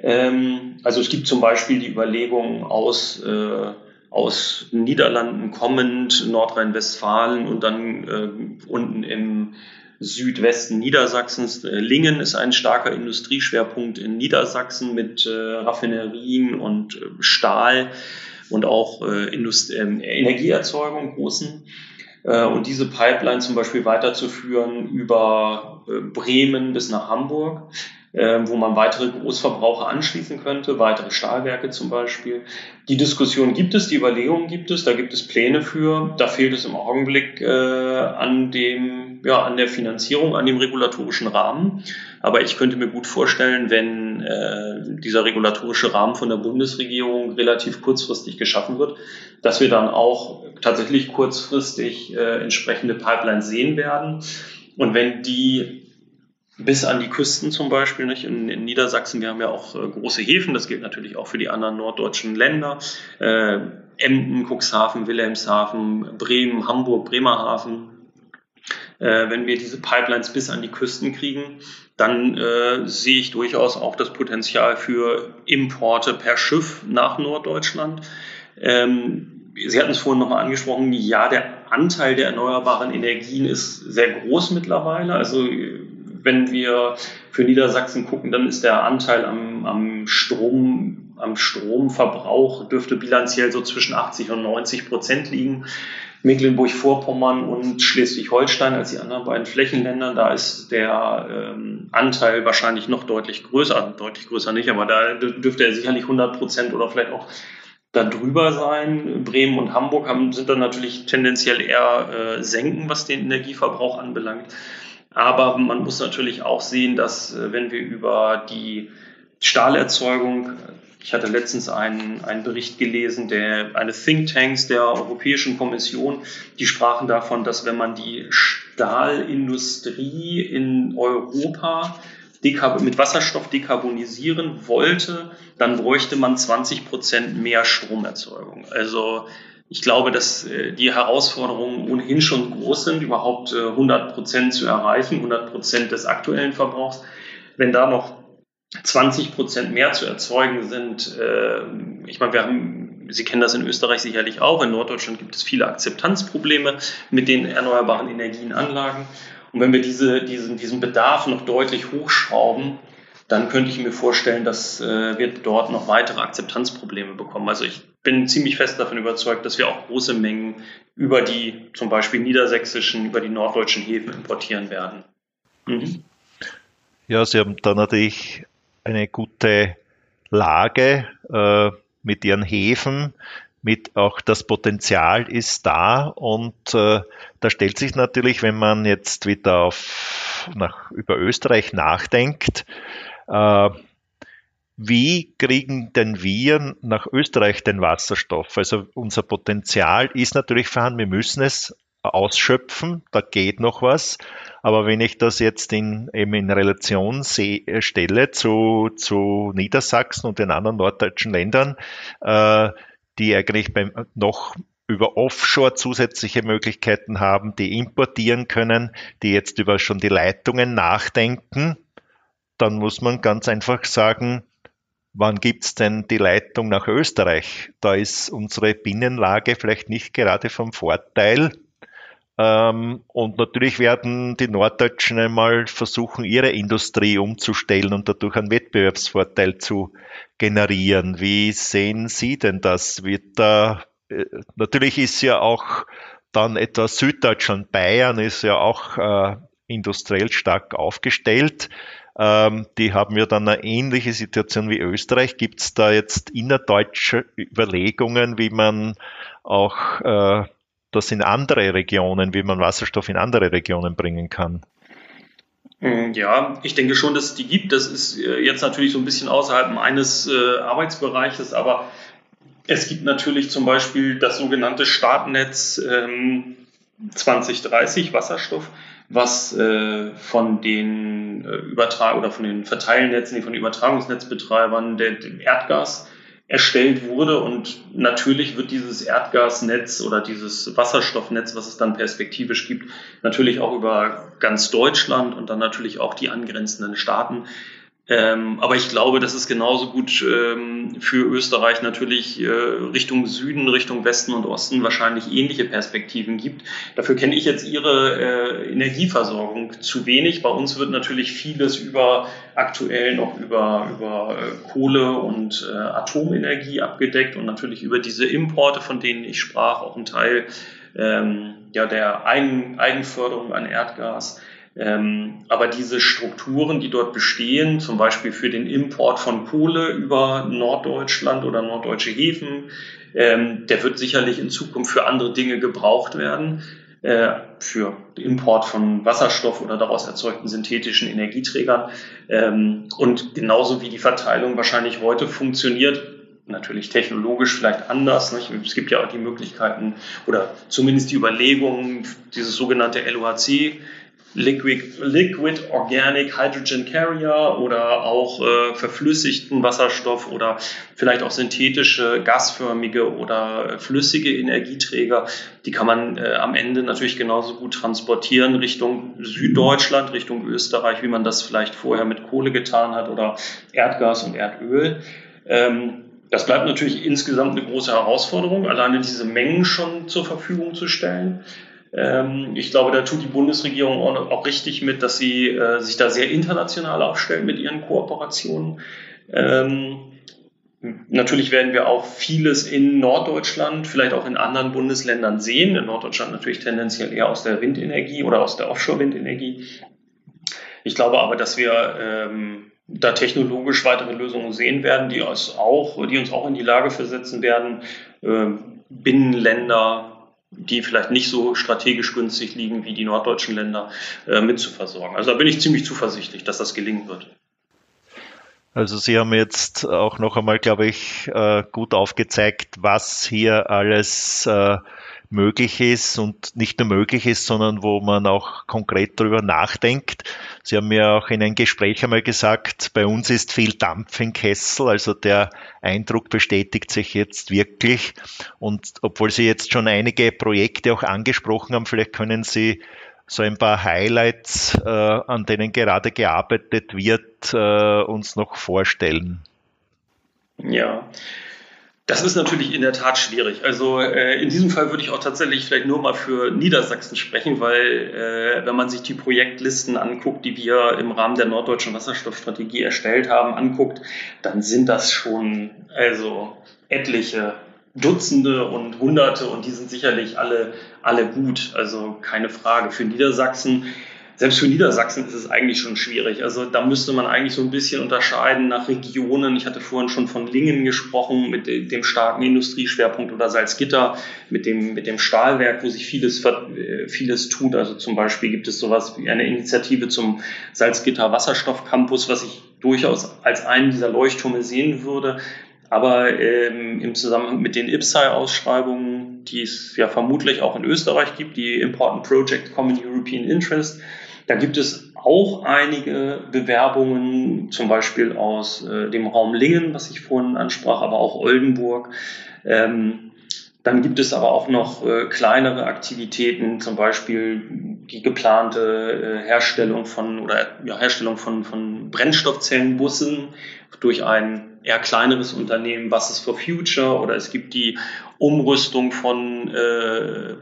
Ähm, also es gibt zum Beispiel die Überlegung aus, äh, aus Niederlanden kommend, Nordrhein-Westfalen und dann äh, unten im Südwesten Niedersachsens. Äh, Lingen ist ein starker Industrieschwerpunkt in Niedersachsen mit äh, Raffinerien und äh, Stahl und auch äh, Indust äh, Energieerzeugung großen. Äh, und diese Pipeline zum Beispiel weiterzuführen über äh, Bremen bis nach Hamburg ähm, wo man weitere Großverbraucher anschließen könnte, weitere Stahlwerke zum Beispiel. Die Diskussion gibt es, die Überlegungen gibt es, da gibt es Pläne für. Da fehlt es im Augenblick äh, an dem, ja, an der Finanzierung, an dem regulatorischen Rahmen. Aber ich könnte mir gut vorstellen, wenn äh, dieser regulatorische Rahmen von der Bundesregierung relativ kurzfristig geschaffen wird, dass wir dann auch tatsächlich kurzfristig äh, entsprechende Pipelines sehen werden. Und wenn die bis an die Küsten zum Beispiel. Nicht? In, in Niedersachsen, wir haben ja auch äh, große Häfen, das gilt natürlich auch für die anderen norddeutschen Länder. Äh, Emden, Cuxhaven, Wilhelmshaven, Bremen, Hamburg, Bremerhaven. Äh, wenn wir diese Pipelines bis an die Küsten kriegen, dann äh, sehe ich durchaus auch das Potenzial für Importe per Schiff nach Norddeutschland. Ähm, Sie hatten es vorhin nochmal angesprochen, ja, der Anteil der erneuerbaren Energien ist sehr groß mittlerweile. Also wenn wir für Niedersachsen gucken, dann ist der Anteil am, am Strom, am Stromverbrauch dürfte bilanziell so zwischen 80 und 90 Prozent liegen. Mecklenburg-Vorpommern und Schleswig-Holstein als die anderen beiden Flächenländer, da ist der ähm, Anteil wahrscheinlich noch deutlich größer, deutlich größer nicht, aber da dürfte er sicherlich 100 Prozent oder vielleicht auch darüber sein. Bremen und Hamburg haben, sind dann natürlich tendenziell eher äh, senken, was den Energieverbrauch anbelangt. Aber man muss natürlich auch sehen, dass äh, wenn wir über die Stahlerzeugung, ich hatte letztens einen, einen Bericht gelesen, der eine Thinktanks der Europäischen Kommission, die sprachen davon, dass wenn man die Stahlindustrie in Europa mit Wasserstoff dekarbonisieren wollte, dann bräuchte man 20 Prozent mehr Stromerzeugung. Also ich glaube, dass äh, die Herausforderungen ohnehin schon groß sind, überhaupt 100 äh, Prozent zu erreichen, 100 Prozent des aktuellen Verbrauchs. Wenn da noch 20 Prozent mehr zu erzeugen sind, äh, ich meine, wir haben, Sie kennen das in Österreich sicherlich auch, in Norddeutschland gibt es viele Akzeptanzprobleme mit den erneuerbaren Energienanlagen. Und wenn wir diese, diesen, diesen Bedarf noch deutlich hochschrauben, dann könnte ich mir vorstellen, dass äh, wir dort noch weitere Akzeptanzprobleme bekommen. Also ich bin ziemlich fest davon überzeugt, dass wir auch große Mengen über die zum Beispiel niedersächsischen, über die norddeutschen Häfen importieren werden. Mhm. Ja, Sie haben da natürlich eine gute Lage äh, mit Ihren Häfen, mit auch das Potenzial ist da und äh, da stellt sich natürlich, wenn man jetzt wieder auf, nach, über Österreich nachdenkt, äh, wie kriegen denn wir nach Österreich den Wasserstoff? Also unser Potenzial ist natürlich vorhanden, wir müssen es ausschöpfen, da geht noch was. Aber wenn ich das jetzt in, eben in Relation seh, stelle zu, zu Niedersachsen und den anderen norddeutschen Ländern, äh, die eigentlich beim, noch über Offshore zusätzliche Möglichkeiten haben, die importieren können, die jetzt über schon die Leitungen nachdenken, dann muss man ganz einfach sagen, wann gibt's denn die Leitung nach Österreich? Da ist unsere Binnenlage vielleicht nicht gerade vom Vorteil. Ähm, und natürlich werden die Norddeutschen einmal versuchen, ihre Industrie umzustellen und dadurch einen Wettbewerbsvorteil zu generieren. Wie sehen Sie denn das? Wird da, äh, natürlich ist ja auch dann etwas Süddeutschland, Bayern ist ja auch äh, industriell stark aufgestellt. Ähm, die haben ja dann eine ähnliche Situation wie Österreich. Gibt es da jetzt innerdeutsche Überlegungen, wie man auch äh, das in andere Regionen, wie man Wasserstoff in andere Regionen bringen kann? Mm, ja, ich denke schon, dass es die gibt. Das ist äh, jetzt natürlich so ein bisschen außerhalb meines äh, Arbeitsbereiches, aber es gibt natürlich zum Beispiel das sogenannte Startnetz ähm, 2030 Wasserstoff was äh, von den Übertrag oder von den Verteilnetzen, von den Übertragungsnetzbetreibern dem Erdgas erstellt wurde. Und natürlich wird dieses Erdgasnetz oder dieses Wasserstoffnetz, was es dann perspektivisch gibt, natürlich auch über ganz Deutschland und dann natürlich auch die angrenzenden Staaten Ähm, aber ich glaube, dass es genauso gut ähm, für Österreich natürlich äh, Richtung Süden, Richtung Westen und Osten wahrscheinlich ähnliche Perspektiven gibt. Dafür kenne ich jetzt Ihre äh, Energieversorgung zu wenig. Bei uns wird natürlich vieles über aktuell noch über, über äh, Kohle und äh, Atomenergie abgedeckt und natürlich über diese Importe, von denen ich sprach, auch ein Teil ähm, ja, der Eigen, Eigenförderung an Erdgas. Ähm, aber diese Strukturen, die dort bestehen, zum Beispiel für den Import von Kohle über Norddeutschland oder norddeutsche Häfen, ähm, der wird sicherlich in Zukunft für andere Dinge gebraucht werden, äh, für Import von Wasserstoff oder daraus erzeugten synthetischen Energieträgern. Ähm, und genauso wie die Verteilung wahrscheinlich heute funktioniert, natürlich technologisch vielleicht anders. Nicht? Es gibt ja auch die Möglichkeiten oder zumindest die Überlegungen, dieses sogenannte LOHC, Liquid, Liquid Organic Hydrogen Carrier oder auch äh, verflüssigten Wasserstoff oder vielleicht auch synthetische, gasförmige oder flüssige Energieträger. Die kann man äh, am Ende natürlich genauso gut transportieren Richtung Süddeutschland, Richtung Österreich, wie man das vielleicht vorher mit Kohle getan hat oder Erdgas und Erdöl. Ähm, das bleibt natürlich insgesamt eine große Herausforderung, alleine diese Mengen schon zur Verfügung zu stellen. Ähm, ich glaube, da tut die Bundesregierung auch, richtig mit, dass sie äh, sich da sehr international aufstellt mit ihren Kooperationen. Ähm, natürlich werden wir auch vieles in Norddeutschland, vielleicht auch in anderen Bundesländern sehen. In Norddeutschland natürlich tendenziell eher aus der Windenergie oder aus der Offshore-Windenergie. Ich glaube aber, dass wir ähm, da technologisch weitere Lösungen sehen werden, die uns auch, die uns auch in die Lage versetzen werden, äh, Binnenländer die vielleicht nicht so strategisch günstig liegen wie die norddeutschen Länder, äh, mitzuversorgen. Also da bin ich ziemlich zuversichtlich, dass das gelingen wird. Also Sie haben jetzt auch noch einmal, glaube ich, äh, gut aufgezeigt, was hier alles äh, möglich ist und nicht nur möglich ist, sondern wo man auch konkret darüber nachdenkt. Sie haben mir auch in einem Gespräch einmal gesagt, bei uns ist viel Dampf im Kessel, also der Eindruck bestätigt sich jetzt wirklich. Und obwohl Sie jetzt schon einige Projekte auch angesprochen haben, vielleicht können Sie so ein paar Highlights, äh, an denen gerade gearbeitet wird, äh, uns noch vorstellen. Ja, das ist natürlich in der Tat schwierig. Also äh, in diesem Fall würde ich auch tatsächlich vielleicht nur mal für Niedersachsen sprechen, weil äh, wenn man sich die Projektlisten anguckt, die wir im Rahmen der norddeutschen Wasserstoffstrategie erstellt haben, anguckt, dann sind das schon also etliche Dutzende und Hunderte und die sind sicherlich alle alle gut. Also keine Frage. Für Niedersachsen selbst für Niedersachsen ist es eigentlich schon schwierig. Also da müsste man eigentlich so ein bisschen unterscheiden nach Regionen. Ich hatte vorhin schon von Lingen gesprochen mit dem starken Industrieschwerpunkt oder Salzgitter mit dem, mit dem Stahlwerk, wo sich vieles, äh, vieles tut. Also zum Beispiel gibt es sowas wie eine Initiative zum Salzgitter Wasserstoffcampus, was ich durchaus als einen dieser Leuchttürme sehen würde. Aber ähm, im Zusammenhang mit den IPSAI-Ausschreibungen, die es ja vermutlich auch in Österreich gibt, die Important Project Common European Interest, da gibt es auch einige Bewerbungen, zum Beispiel aus äh, dem Raum Lingen, was ich vorhin ansprach, aber auch Oldenburg. Ähm, dann gibt es aber auch noch äh, kleinere Aktivitäten, zum Beispiel die geplante äh, Herstellung von oder ja, Herstellung von, von Brennstoffzellenbussen durch ein eher kleineres Unternehmen, Was ist for Future, oder es gibt die Umrüstung von äh,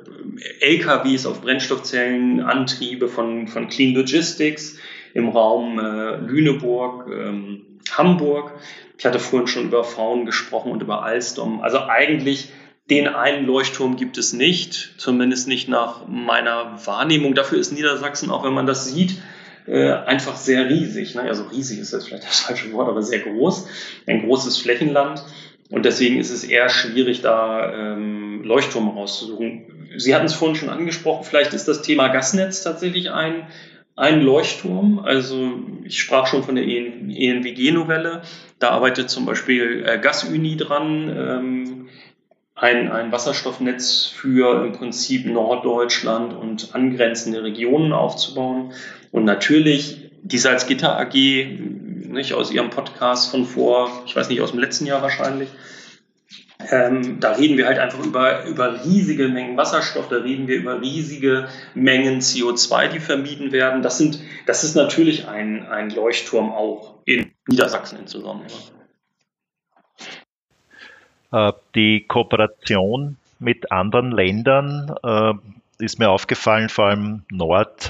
LKWs auf Brennstoffzellenantriebe von, von Clean Logistics im Raum äh, Lüneburg, ähm, Hamburg. Ich hatte vorhin schon über Frauen gesprochen und über Alstom. Also eigentlich den einen Leuchtturm gibt es nicht, zumindest nicht nach meiner Wahrnehmung. Dafür ist Niedersachsen, auch wenn man das sieht, äh, einfach sehr riesig. Ne? Also riesig ist das vielleicht das falsche Wort, aber sehr groß. Ein großes Flächenland. Und deswegen ist es eher schwierig, da ähm, Leuchtturme rauszusuchen. Sie hatten es vorhin schon angesprochen, vielleicht ist das Thema Gasnetz tatsächlich ein, ein Leuchtturm. Also ich sprach schon von der ENWG-Novelle. Da arbeitet zum Beispiel äh, Gasuni dran. Ähm, ein, ein Wasserstoffnetz für im Prinzip Norddeutschland und angrenzende Regionen aufzubauen. Und natürlich die Salzgitter AG, nicht aus ihrem Podcast von vor, ich weiß nicht, aus dem letzten Jahr wahrscheinlich, ähm, da reden wir halt einfach über, über riesige Mengen Wasserstoff, da reden wir über riesige Mengen CO2, die vermieden werden. Das, sind, das ist natürlich ein, ein Leuchtturm auch in Niedersachsen insbesondere. Äh, die Kooperation mit anderen Ländern äh, ist mir aufgefallen, vor allem Nordholland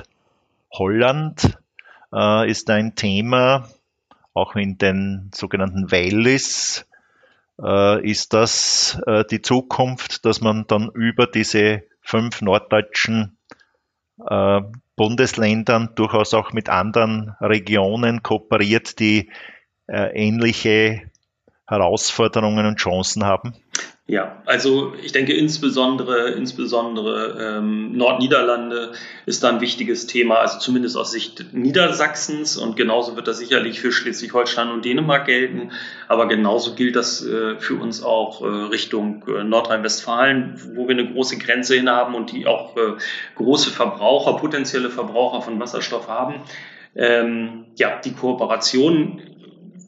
äh, ist ein Thema, auch in den sogenannten Wallis ist das die Zukunft, dass man dann über diese fünf norddeutschen Bundesländern durchaus auch mit anderen Regionen kooperiert, die ähnliche Herausforderungen und Chancen haben? Ja, also ich denke insbesondere, insbesondere ähm, Nordniederlande ist da ein wichtiges Thema, also zumindest aus Sicht Niedersachsens und genauso wird das sicherlich für Schleswig-Holstein und Dänemark gelten, aber genauso gilt das äh, für uns auch äh, Richtung äh, Nordrhein-Westfalen, wo wir eine große Grenze hin haben und die auch äh, große Verbraucher, potenzielle Verbraucher von Wasserstoff haben. Ähm, ja, die Kooperation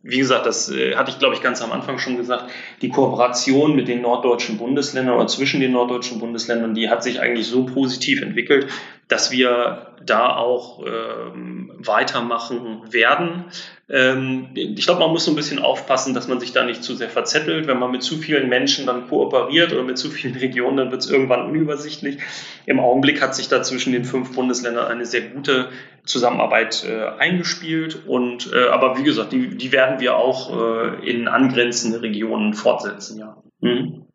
wie gesagt, das äh, hatte ich, glaube ich, ganz am Anfang schon gesagt, die Kooperation mit den norddeutschen Bundesländern oder zwischen den norddeutschen Bundesländern, die hat sich eigentlich so positiv entwickelt, dass wir da auch ähm, weitermachen werden. Ähm, ich glaube, man muss so ein bisschen aufpassen, dass man sich da nicht zu sehr verzettelt. Wenn man mit zu vielen Menschen dann kooperiert oder mit zu vielen Regionen, dann wird es irgendwann unübersichtlich. Im Augenblick hat sich da zwischen den fünf Bundesländern eine sehr gute Zusammenarbeit äh, eingespielt. Und äh, aber wie gesagt, die, die werden wir auch äh, in angrenzende Regionen fortsetzen, ja. Mhm.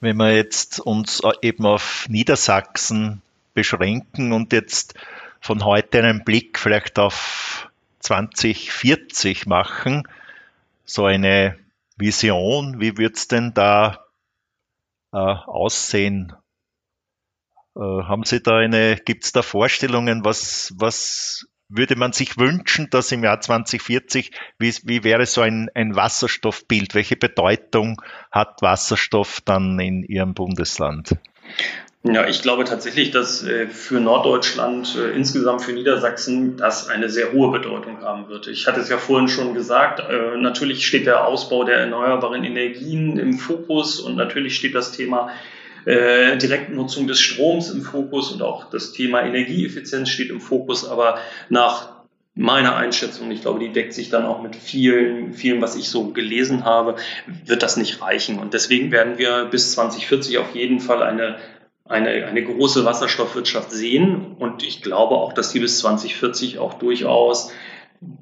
Wenn wir jetzt uns eben auf Niedersachsen beschränken und jetzt von heute einen Blick vielleicht auf 2040 machen, so eine Vision, wie wird es denn da äh, aussehen? Äh, haben Sie da eine, gibt es da Vorstellungen, was, was würde man sich wünschen, dass im Jahr 2040, wie, wie wäre so ein, ein Wasserstoffbild? Welche Bedeutung hat Wasserstoff dann in Ihrem Bundesland? Ja, ich glaube tatsächlich, dass äh, für Norddeutschland, äh, insgesamt für Niedersachsen, das eine sehr hohe Bedeutung haben wird. Ich hatte es ja vorhin schon gesagt, äh, natürlich steht der Ausbau der erneuerbaren Energien im Fokus und natürlich steht das Thema Direktnutzung des Stroms im Fokus und auch das Thema Energieeffizienz steht im Fokus, aber nach meiner Einschätzung, ich glaube, die deckt sich dann auch mit vielen, vielen, was ich so gelesen habe, wird das nicht reichen. Und deswegen werden wir bis 2040 auf jeden Fall eine eine, eine große Wasserstoffwirtschaft sehen. Und ich glaube auch, dass die bis 2040 auch durchaus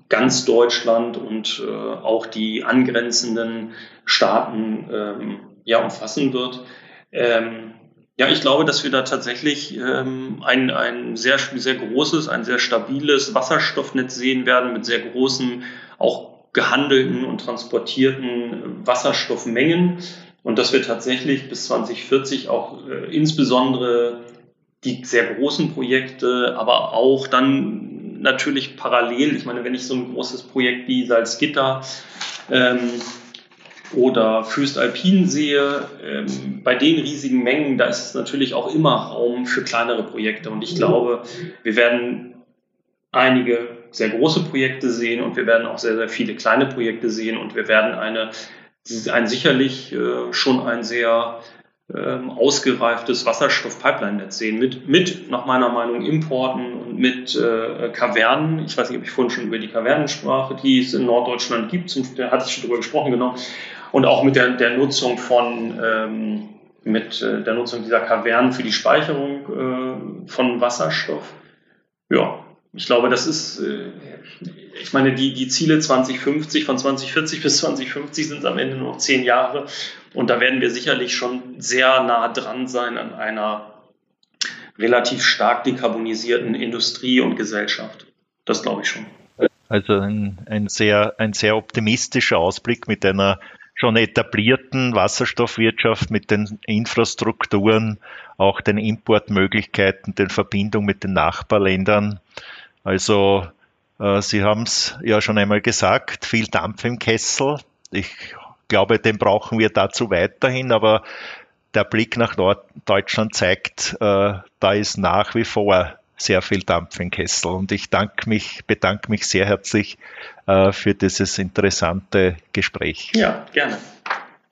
ganz Deutschland und äh, auch die angrenzenden Staaten ähm, ja, umfassen wird. Ähm, ja, ich glaube, dass wir da tatsächlich ähm, ein, ein sehr, sehr großes, ein sehr stabiles Wasserstoffnetz sehen werden mit sehr großen, auch gehandelten und transportierten Wasserstoffmengen. Und dass wir tatsächlich bis 2040 auch äh, insbesondere die sehr großen Projekte, aber auch dann natürlich parallel, ich meine, wenn ich so ein großes Projekt wie Salzgitter ähm, oder Fürstalpin sehe, ähm, bei den riesigen Mengen, da ist es natürlich auch immer Raum für kleinere Projekte. Und ich glaube, wir werden einige sehr große Projekte sehen und wir werden auch sehr, sehr viele kleine Projekte sehen und wir werden eine ein sicherlich äh, schon ein sehr ähm, ausgereiftes Wasserstoff-Pipeline-Netz sehen, mit, mit, nach meiner Meinung, Importen und mit äh, Kavernen. Ich weiß nicht, ob ich vorhin schon über die Kavernen sprach, die es in Norddeutschland gibt, und da hatte ich schon drüber gesprochen, genau. Und auch mit der, der Nutzung von, ähm, mit äh, der Nutzung dieser Kavernen für die Speicherung äh, von Wasserstoff. Ja, ich glaube, das ist, äh, ich meine, die, die Ziele 2050, von 2040 bis 2050 sind am Ende noch zehn Jahre. Und da werden wir sicherlich schon sehr nah dran sein an einer relativ stark dekarbonisierten Industrie und Gesellschaft. Das glaube ich schon. Also ein, ein, sehr, ein sehr optimistischer Ausblick mit einer schon etablierten Wasserstoffwirtschaft, mit den Infrastrukturen, auch den Importmöglichkeiten, den Verbindungen mit den Nachbarländern. Also äh, Sie haben es ja schon einmal gesagt, viel Dampf im Kessel. Ich glaube, den brauchen wir dazu weiterhin, aber der Blick nach Norddeutschland zeigt, äh, da ist nach wie vor sehr viel Dampf im Kessel. Und ich danke mich, bedanke mich sehr herzlich äh, für dieses interessante Gespräch. Ja, gerne.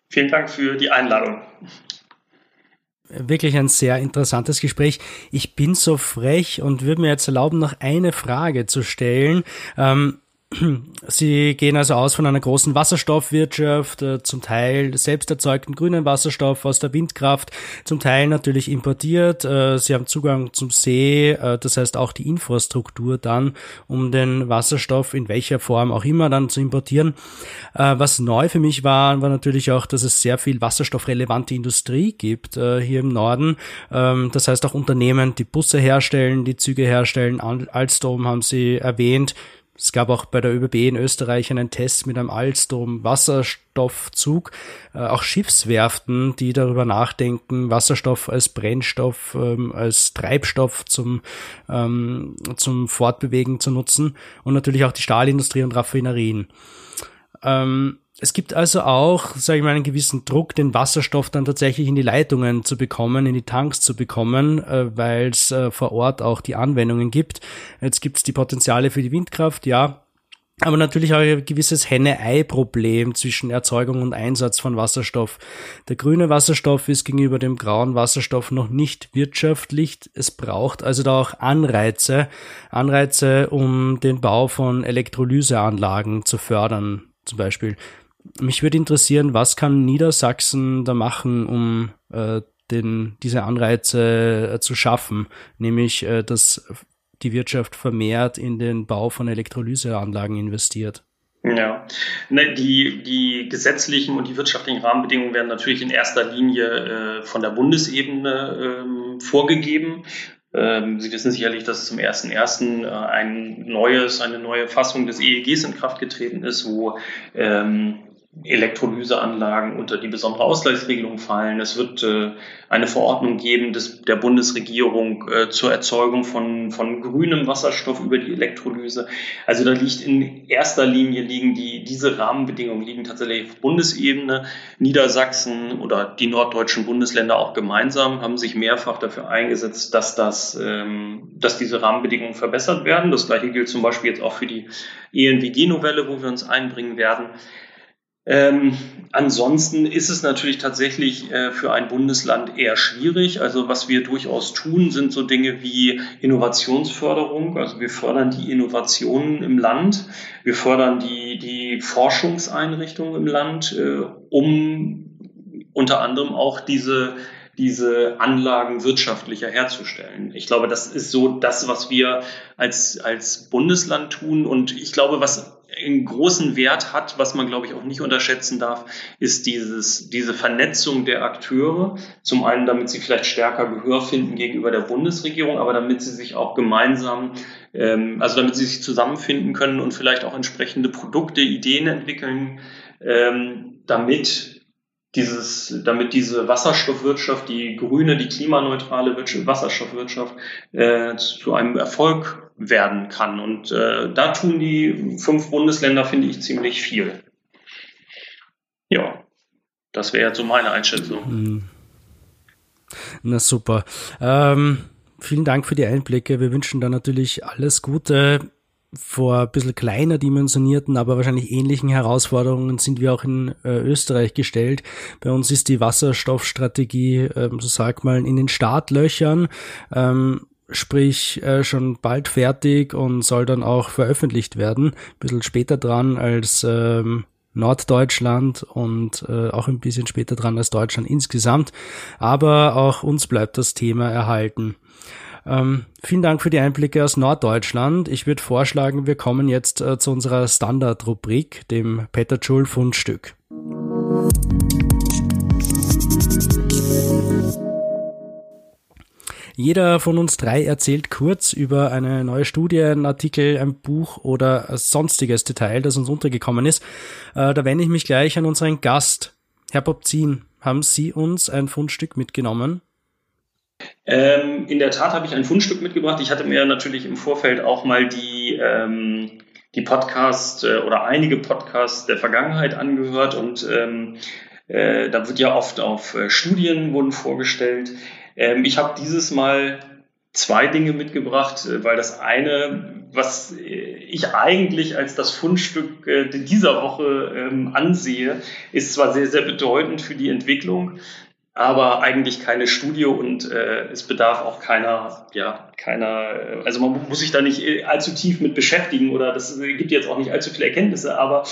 Vielen Dank für die Einladung wirklich ein sehr interessantes Gespräch. Ich bin so frech und würde mir jetzt erlauben, noch eine Frage zu stellen. Ähm, Sie gehen also aus von einer großen Wasserstoffwirtschaft, äh, zum Teil selbst erzeugten grünen Wasserstoff aus der Windkraft, zum Teil natürlich importiert. Äh, Sie haben Zugang zum See, äh, das heißt auch die Infrastruktur dann, um den Wasserstoff in welcher Form auch immer dann zu importieren. Was neu für mich war, war natürlich auch, dass es sehr viel wasserstoffrelevante Industrie gibt hier im Norden. Ähm, das heißt auch Unternehmen, die Busse herstellen, die Züge herstellen. Alstom haben Sie erwähnt es gab auch bei der ÖBB in Österreich einen Test mit einem Alstom-Wasserstoffzug. Äh, auch Schiffswerften, die darüber nachdenken, Wasserstoff als Brennstoff, ähm, als Treibstoff zum, ähm, zum Fortbewegen zu nutzen. Und natürlich auch die Stahlindustrie und Raffinerien. Ähm, es gibt also auch, sage ich mal, einen gewissen Druck, den Wasserstoff dann tatsächlich in die Leitungen zu bekommen, in die Tanks zu bekommen, äh, weil es äh, vor Ort auch die Anwendungen gibt. Jetzt gibt es die Potenziale für die Windkraft, ja, aber natürlich auch ein gewisses Henne-Ei-Problem zwischen Erzeugung und Einsatz von Wasserstoff. Der grüne Wasserstoff ist gegenüber dem grauen Wasserstoff noch nicht wirtschaftlich. Es braucht also da auch Anreize, Anreize, um den Bau von Elektrolyseanlagen zu fördern, zum Beispiel mich würde interessieren, was kann Niedersachsen da machen, um äh, den, diese Anreize äh, zu schaffen, nämlich äh, dass die Wirtschaft vermehrt in den Bau von Elektrolyseanlagen investiert. Ja, ne, die, die gesetzlichen und die wirtschaftlichen Rahmenbedingungen werden natürlich in erster Linie äh, von der Bundesebene ähm, vorgegeben. Ähm, Sie wissen sicherlich, dass zum 1.1. Äh, ein neues, eine neue Fassung des EEGs in Kraft getreten ist, wo ähm, Elektrolyseanlagen unter die besondere Ausgleichsregelung fallen. Es wird äh, eine Verordnung geben des, der Bundesregierung äh, zur Erzeugung von, von grünem Wasserstoff über die Elektrolyse. Also da liegt in erster Linie liegen die, diese Rahmenbedingungen liegen tatsächlich auf Bundesebene. Niedersachsen oder die norddeutschen Bundesländer auch gemeinsam haben sich mehrfach dafür eingesetzt, dass das, ähm, dass diese Rahmenbedingungen verbessert werden. Das gleiche gilt zum Beispiel jetzt auch für die ENWG-Novelle, wo wir uns einbringen werden. Ähm, ansonsten ist es natürlich tatsächlich äh, für ein Bundesland eher schwierig. Also was wir durchaus tun, sind so Dinge wie Innovationsförderung. Also wir fördern die Innovationen im Land, wir fördern die, die Forschungseinrichtungen im Land, äh, um unter anderem auch diese diese Anlagen wirtschaftlicher herzustellen. Ich glaube, das ist so das, was wir als, als Bundesland tun. Und ich glaube, was einen großen Wert hat, was man, glaube ich, auch nicht unterschätzen darf, ist dieses, diese Vernetzung der Akteure. Zum einen, damit sie vielleicht stärker Gehör finden gegenüber der Bundesregierung, aber damit sie sich auch gemeinsam, ähm, also damit sie sich zusammenfinden können und vielleicht auch entsprechende Produkte, Ideen entwickeln, ähm, damit dieses, damit diese Wasserstoffwirtschaft, die grüne, die klimaneutrale Wasserstoffwirtschaft äh, zu einem Erfolg werden kann. Und äh, da tun die fünf Bundesländer, finde ich, ziemlich viel. Ja, das wäre so meine Einschätzung. Hm. Na super. Ähm, vielen Dank für die Einblicke. Wir wünschen da natürlich alles Gute. Vor ein bisschen kleiner dimensionierten, aber wahrscheinlich ähnlichen Herausforderungen sind wir auch in äh, Österreich gestellt. Bei uns ist die Wasserstoffstrategie, äh, so sagt man, in den Startlöchern. Ähm, sprich äh, schon bald fertig und soll dann auch veröffentlicht werden. Ein bisschen später dran als ähm, Norddeutschland und äh, auch ein bisschen später dran als Deutschland insgesamt. Aber auch uns bleibt das Thema erhalten. Ähm, vielen Dank für die Einblicke aus Norddeutschland. Ich würde vorschlagen, wir kommen jetzt äh, zu unserer Standardrubrik, dem Petterschul Fundstück. Jeder von uns drei erzählt kurz über eine neue Studie, einen Artikel, ein Buch oder ein sonstiges Detail, das uns untergekommen ist. Äh, da wende ich mich gleich an unseren Gast. Herr Popzin, haben Sie uns ein Fundstück mitgenommen? Ähm, in der Tat habe ich ein Fundstück mitgebracht. Ich hatte mir natürlich im Vorfeld auch mal die, ähm, die Podcast äh, oder einige Podcasts der Vergangenheit angehört und ähm, äh, da wird ja oft auf äh, Studien wurden vorgestellt. Ähm, ich habe dieses Mal zwei Dinge mitgebracht, äh, weil das eine, was äh, ich eigentlich als das Fundstück äh, dieser Woche ähm, ansehe, ist zwar sehr, sehr bedeutend für die Entwicklung, aber eigentlich keine Studie und äh, es bedarf auch keiner, ja, keiner, also man muss sich da nicht allzu tief mit beschäftigen oder das gibt jetzt auch nicht allzu viele Erkenntnisse, aber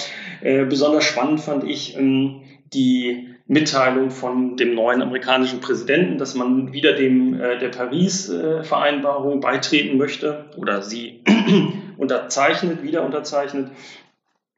äh, besonders spannend fand ich ähm, die Mitteilung von dem neuen amerikanischen Präsidenten, dass man wieder dem äh, der Paris-Vereinbarung beitreten möchte oder sie unterzeichnet, wieder unterzeichnet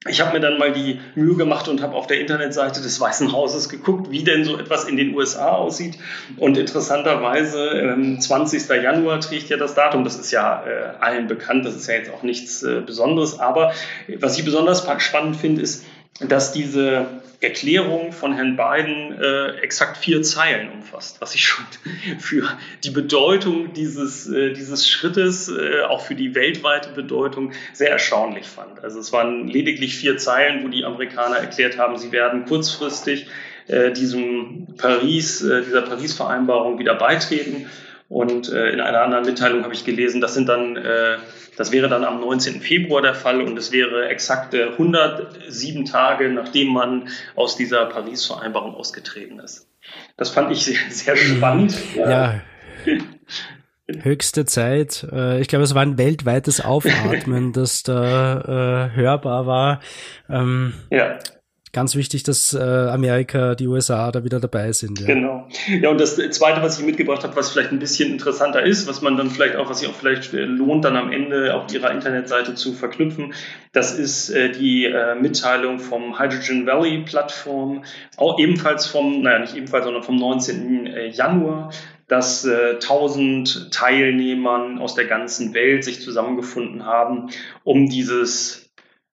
ich habe mir dann mal die Mühe gemacht und habe auf der Internetseite des Weißen Hauses geguckt, wie denn so etwas in den USA aussieht. Und interessanterweise, ähm, 20. Januar trägt ja das Datum. Das ist ja äh, allen bekannt. Das ist ja jetzt auch nichts äh, Besonderes. Aber was ich besonders spannend finde, ist, dass diese Erklärung von Herrn Biden äh, exakt vier Zeilen umfasst, was ich schon für die Bedeutung dieses, äh, dieses Schrittes, äh, auch für die weltweite Bedeutung, sehr erstaunlich fand. Also es waren lediglich vier Zeilen, wo die Amerikaner erklärt haben, sie werden kurzfristig äh, diesem Paris, äh, dieser Paris-Vereinbarung wieder beitreten. Und äh, in einer anderen Mitteilung habe ich gelesen, das sind dann äh, das wäre dann am 19. Februar der Fall und es wäre exakt 107 Tage, nachdem man aus dieser Paris-Vereinbarung ausgetreten ist. Das fand ich sehr, sehr spannend. ja. ja. Höchste Zeit. Äh, ich glaube, es war ein weltweites Aufatmen, das da äh, hörbar war. Ähm, ja ganz wichtig, dass äh, Amerika, die USA da wieder dabei sind. Ja. Genau. Ja, und das Zweite, was ich mitgebracht habe, was vielleicht ein bisschen interessanter ist, was man dann vielleicht auch, was sich auch vielleicht äh, lohnt, dann am Ende auf ihrer Internetseite zu verknüpfen, das ist äh, die äh, Mitteilung vom Hydrogen Valley Plattform, auch ebenfalls vom, naja, nicht ebenfalls, sondern vom 19. Äh, Januar dass äh, 1000 Teilnehmern aus der ganzen Welt sich zusammengefunden haben, um dieses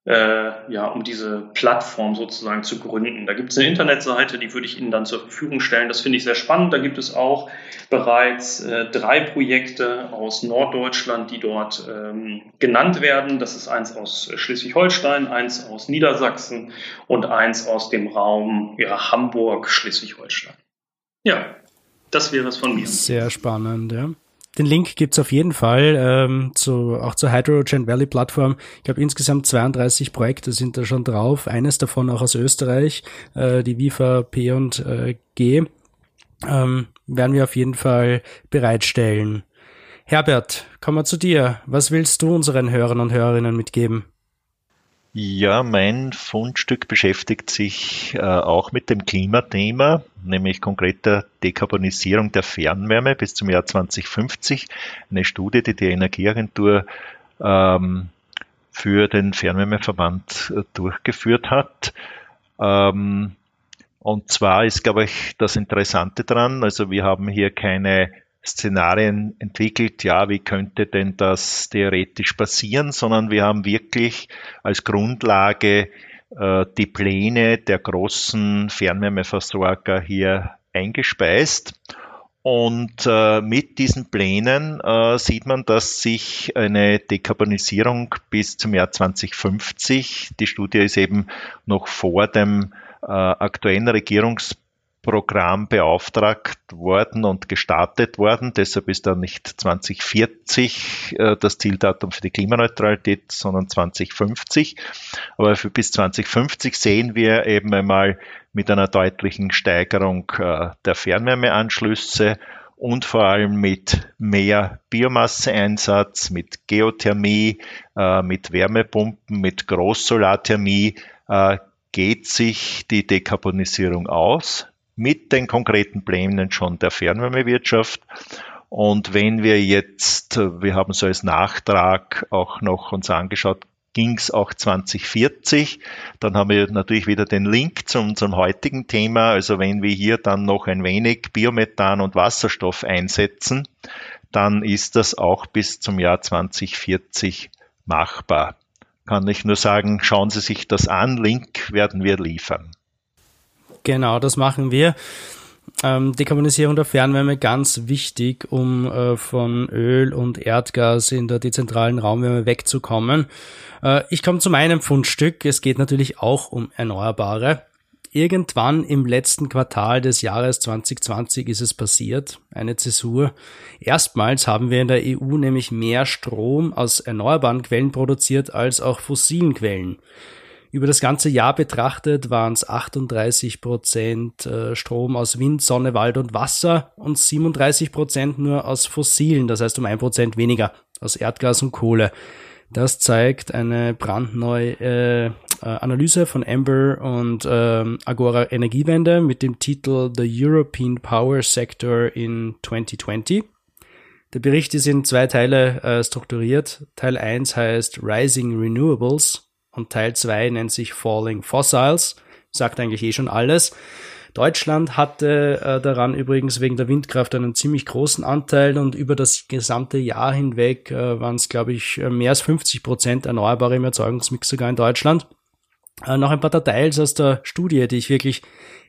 äh, ja, um diese Plattform sozusagen zu gründen. Da gibt es eine Internetseite, die würde ich Ihnen dann zur Verfügung stellen. Das finde ich sehr spannend. Da gibt es auch bereits äh, drei Projekte aus Norddeutschland, die dort ähm, genannt werden. Das ist eins aus Schleswig-Holstein, eins aus Niedersachsen und eins aus dem Raum ja, Hamburg, Schleswig-Holstein. Ja, das wäre es von mir. Sehr spannend, ja. Den Link gibt's auf jeden Fall ähm, zu, auch zur Hydrogen Valley Plattform. Ich glaube, insgesamt 32 Projekte sind da schon drauf. Eines davon auch aus Österreich, äh, die WIFA P und äh, G. Ähm, werden wir auf jeden Fall bereitstellen. Herbert, kommen wir zu dir. Was willst du unseren Hörern und Hörerinnen mitgeben? Ja, mein Fundstück beschäftigt sich äh, auch mit dem Klimathema, nämlich konkret der Dekarbonisierung der Fernwärme bis zum Jahr 2050. Eine Studie, die die Energieagentur ähm, für den Fernwärmeverband äh, durchgeführt hat. Ähm, und zwar ist, glaube ich, das Interessante dran, also wir haben hier keine Szenarien entwickelt, ja, wie könnte denn das theoretisch passieren, sondern wir haben wirklich als Grundlage äh, die Pläne der großen Fernwärmeversorger hier eingespeist. Und äh, mit diesen Plänen äh, sieht man, dass sich eine Dekarbonisierung bis zum Jahr 2050, die Studie ist eben noch vor dem äh, aktuellen Regierungs Programm beauftragt worden und gestartet worden. Deshalb ist da nicht 2040 äh, das Zieldatum für die Klimaneutralität, sondern 2050. Aber für bis 2050 sehen wir eben einmal mit einer deutlichen Steigerung äh, der Fernwärmeanschlüsse und vor allem mit mehr Biomasseeinsatz, mit Geothermie, äh, mit Wärmepumpen, mit Großsolarthermie äh, geht sich die Dekarbonisierung aus mit den konkreten Plänen schon der Fernwärmewirtschaft. Und wenn wir jetzt, wir haben so als Nachtrag auch noch uns angeschaut, ging es auch 2040. Dann haben wir natürlich wieder den Link zu unserem heutigen Thema. Also wenn wir hier dann noch ein wenig Biomethan und Wasserstoff einsetzen, dann ist das auch bis zum Jahr 2040 machbar. Kann ich nur sagen, schauen Sie sich das an. Link werden wir liefern. Genau, das machen wir. Ähm, Dekarbonisierung der Fernwärme ganz wichtig, um äh, von Öl und Erdgas in der dezentralen Raumwärme wegzukommen. Äh, ich komme zu meinem Fundstück. Es geht natürlich auch um Erneuerbare. Irgendwann im letzten Quartal des Jahres 2020 ist es passiert, eine Zäsur. Erstmals haben wir in der EU nämlich mehr Strom aus erneuerbaren Quellen produziert als auch fossilen Quellen. Über das ganze Jahr betrachtet waren es 38 Prozent äh, Strom aus Wind, Sonne, Wald und Wasser und 37 Prozent nur aus fossilen, das heißt um ein Prozent weniger aus Erdgas und Kohle. Das zeigt eine brandneue äh, Analyse von Amber und ähm, Agora Energiewende mit dem Titel The European Power Sector in 2020. Der Bericht ist in zwei Teile äh, strukturiert. Teil 1 heißt Rising Renewables und Teil 2 nennt sich Falling Fossils. Sagt eigentlich eh schon alles. Deutschland hatte äh, daran übrigens wegen der Windkraft einen ziemlich großen Anteil und über das gesamte Jahr hinweg äh, waren es, glaube ich, äh, mehr als 50 Prozent Erneuerbare im Erzeugungsmix sogar in Deutschland. Äh, noch ein paar Details aus der Studie, die ich wirklich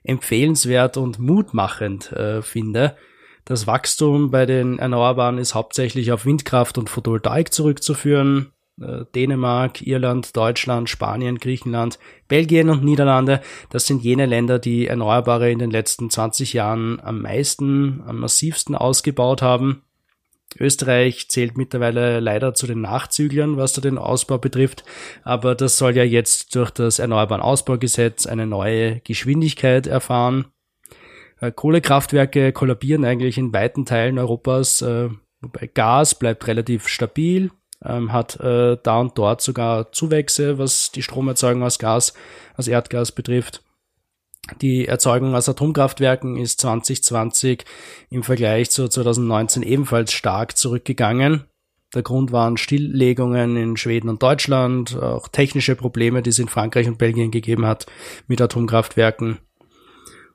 empfehlenswert und mutmachend äh, finde. Das Wachstum bei den Erneuerbaren ist hauptsächlich auf Windkraft und Photovoltaik zurückzuführen. Äh, Dänemark, Irland, Deutschland, Spanien, Griechenland, Belgien und Niederlande, das sind jene Länder, die Erneuerbare in den letzten 20 Jahren am meisten, am massivsten ausgebaut haben. Österreich zählt mittlerweile leider zu den Nachzüglern, was da den Ausbau betrifft, aber das soll ja jetzt durch das Erneuerbaren Ausbaugesetz eine neue Geschwindigkeit erfahren. Äh, Kohlekraftwerke kollabieren eigentlich in weiten Teilen Europas, äh, wobei Gas bleibt relativ stabil, ähm, hat äh, da und dort sogar Zuwächse, was die Stromerzeugung aus Gas, aus Erdgas betrifft. Die Erzeugung aus Atomkraftwerken ist 2020 im Vergleich zu 2019 ebenfalls stark zurückgegangen. Der Grund waren Stilllegungen in Schweden und Deutschland, auch technische Probleme, die es in Frankreich und Belgien gegeben hat mit Atomkraftwerken.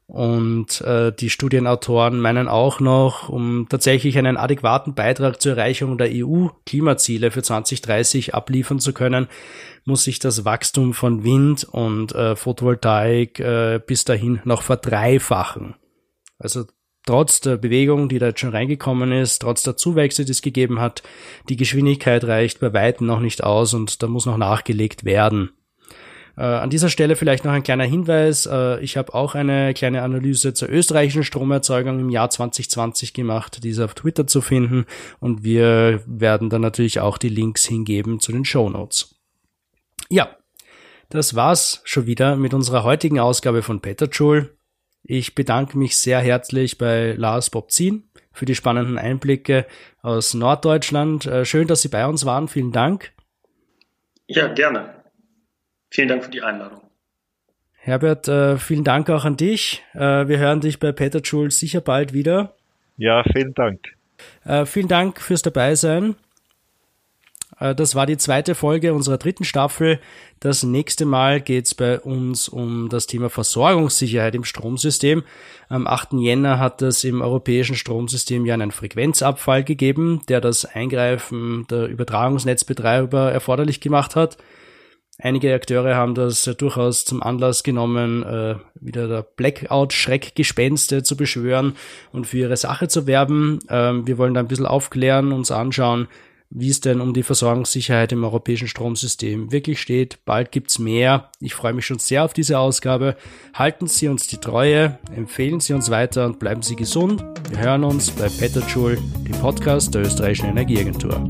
Und äh, die Studienautoren meinen auch noch, um tatsächlich einen adäquaten Beitrag zur Erreichung der EU-Klimaziele für 2030 abliefern zu können, muss sich das Wachstum von Wind und äh, Photovoltaik äh, bis dahin noch verdreifachen. Also trotz der Bewegung, die da jetzt schon reingekommen ist, trotz der Zuwächse, die es gegeben hat, die Geschwindigkeit reicht bei weitem noch nicht aus und da muss noch nachgelegt werden. Äh, an dieser Stelle vielleicht noch ein kleiner Hinweis. Äh, ich habe auch eine kleine Analyse zur österreichischen Stromerzeugung im Jahr 2020 gemacht. Die ist auf Twitter zu finden und wir werden dann natürlich auch die Links hingeben zu den Show Notes. Ja, das war's schon wieder mit unserer heutigen Ausgabe von Petterjoule. Ich bedanke mich sehr herzlich bei Lars Bobzin für die spannenden Einblicke aus Norddeutschland. Äh, schön, dass Sie bei uns waren. Vielen Dank. Ja, gerne. Vielen Dank für die Einladung. Herbert, äh, vielen Dank auch an dich. Äh, wir hören dich bei Peter Schulz sicher bald wieder. Ja, vielen Dank. Äh, vielen Dank fürs Dabeisein. Das war die zweite Folge unserer dritten Staffel. Das nächste Mal geht es bei uns um das Thema Versorgungssicherheit im Stromsystem. Am 8. Jänner hat es im europäischen Stromsystem ja einen Frequenzabfall gegeben, der das Eingreifen der Übertragungsnetzbetreiber erforderlich gemacht hat. Einige Akteure haben das durchaus zum Anlass genommen, äh, wieder der Blackout-Schreckgespenste zu beschwören und für ihre Sache zu werben. Ähm, wir wollen da ein bisschen aufklären, uns anschauen, wie es denn um die Versorgungssicherheit im europäischen Stromsystem wirklich steht. Bald gibt's mehr. Ich freue mich schon sehr auf diese Ausgabe. Halten Sie uns die Treue, empfehlen Sie uns weiter und bleiben Sie gesund. Wir hören uns bei Petterjoule, dem Podcast der österreichischen Energieagentur.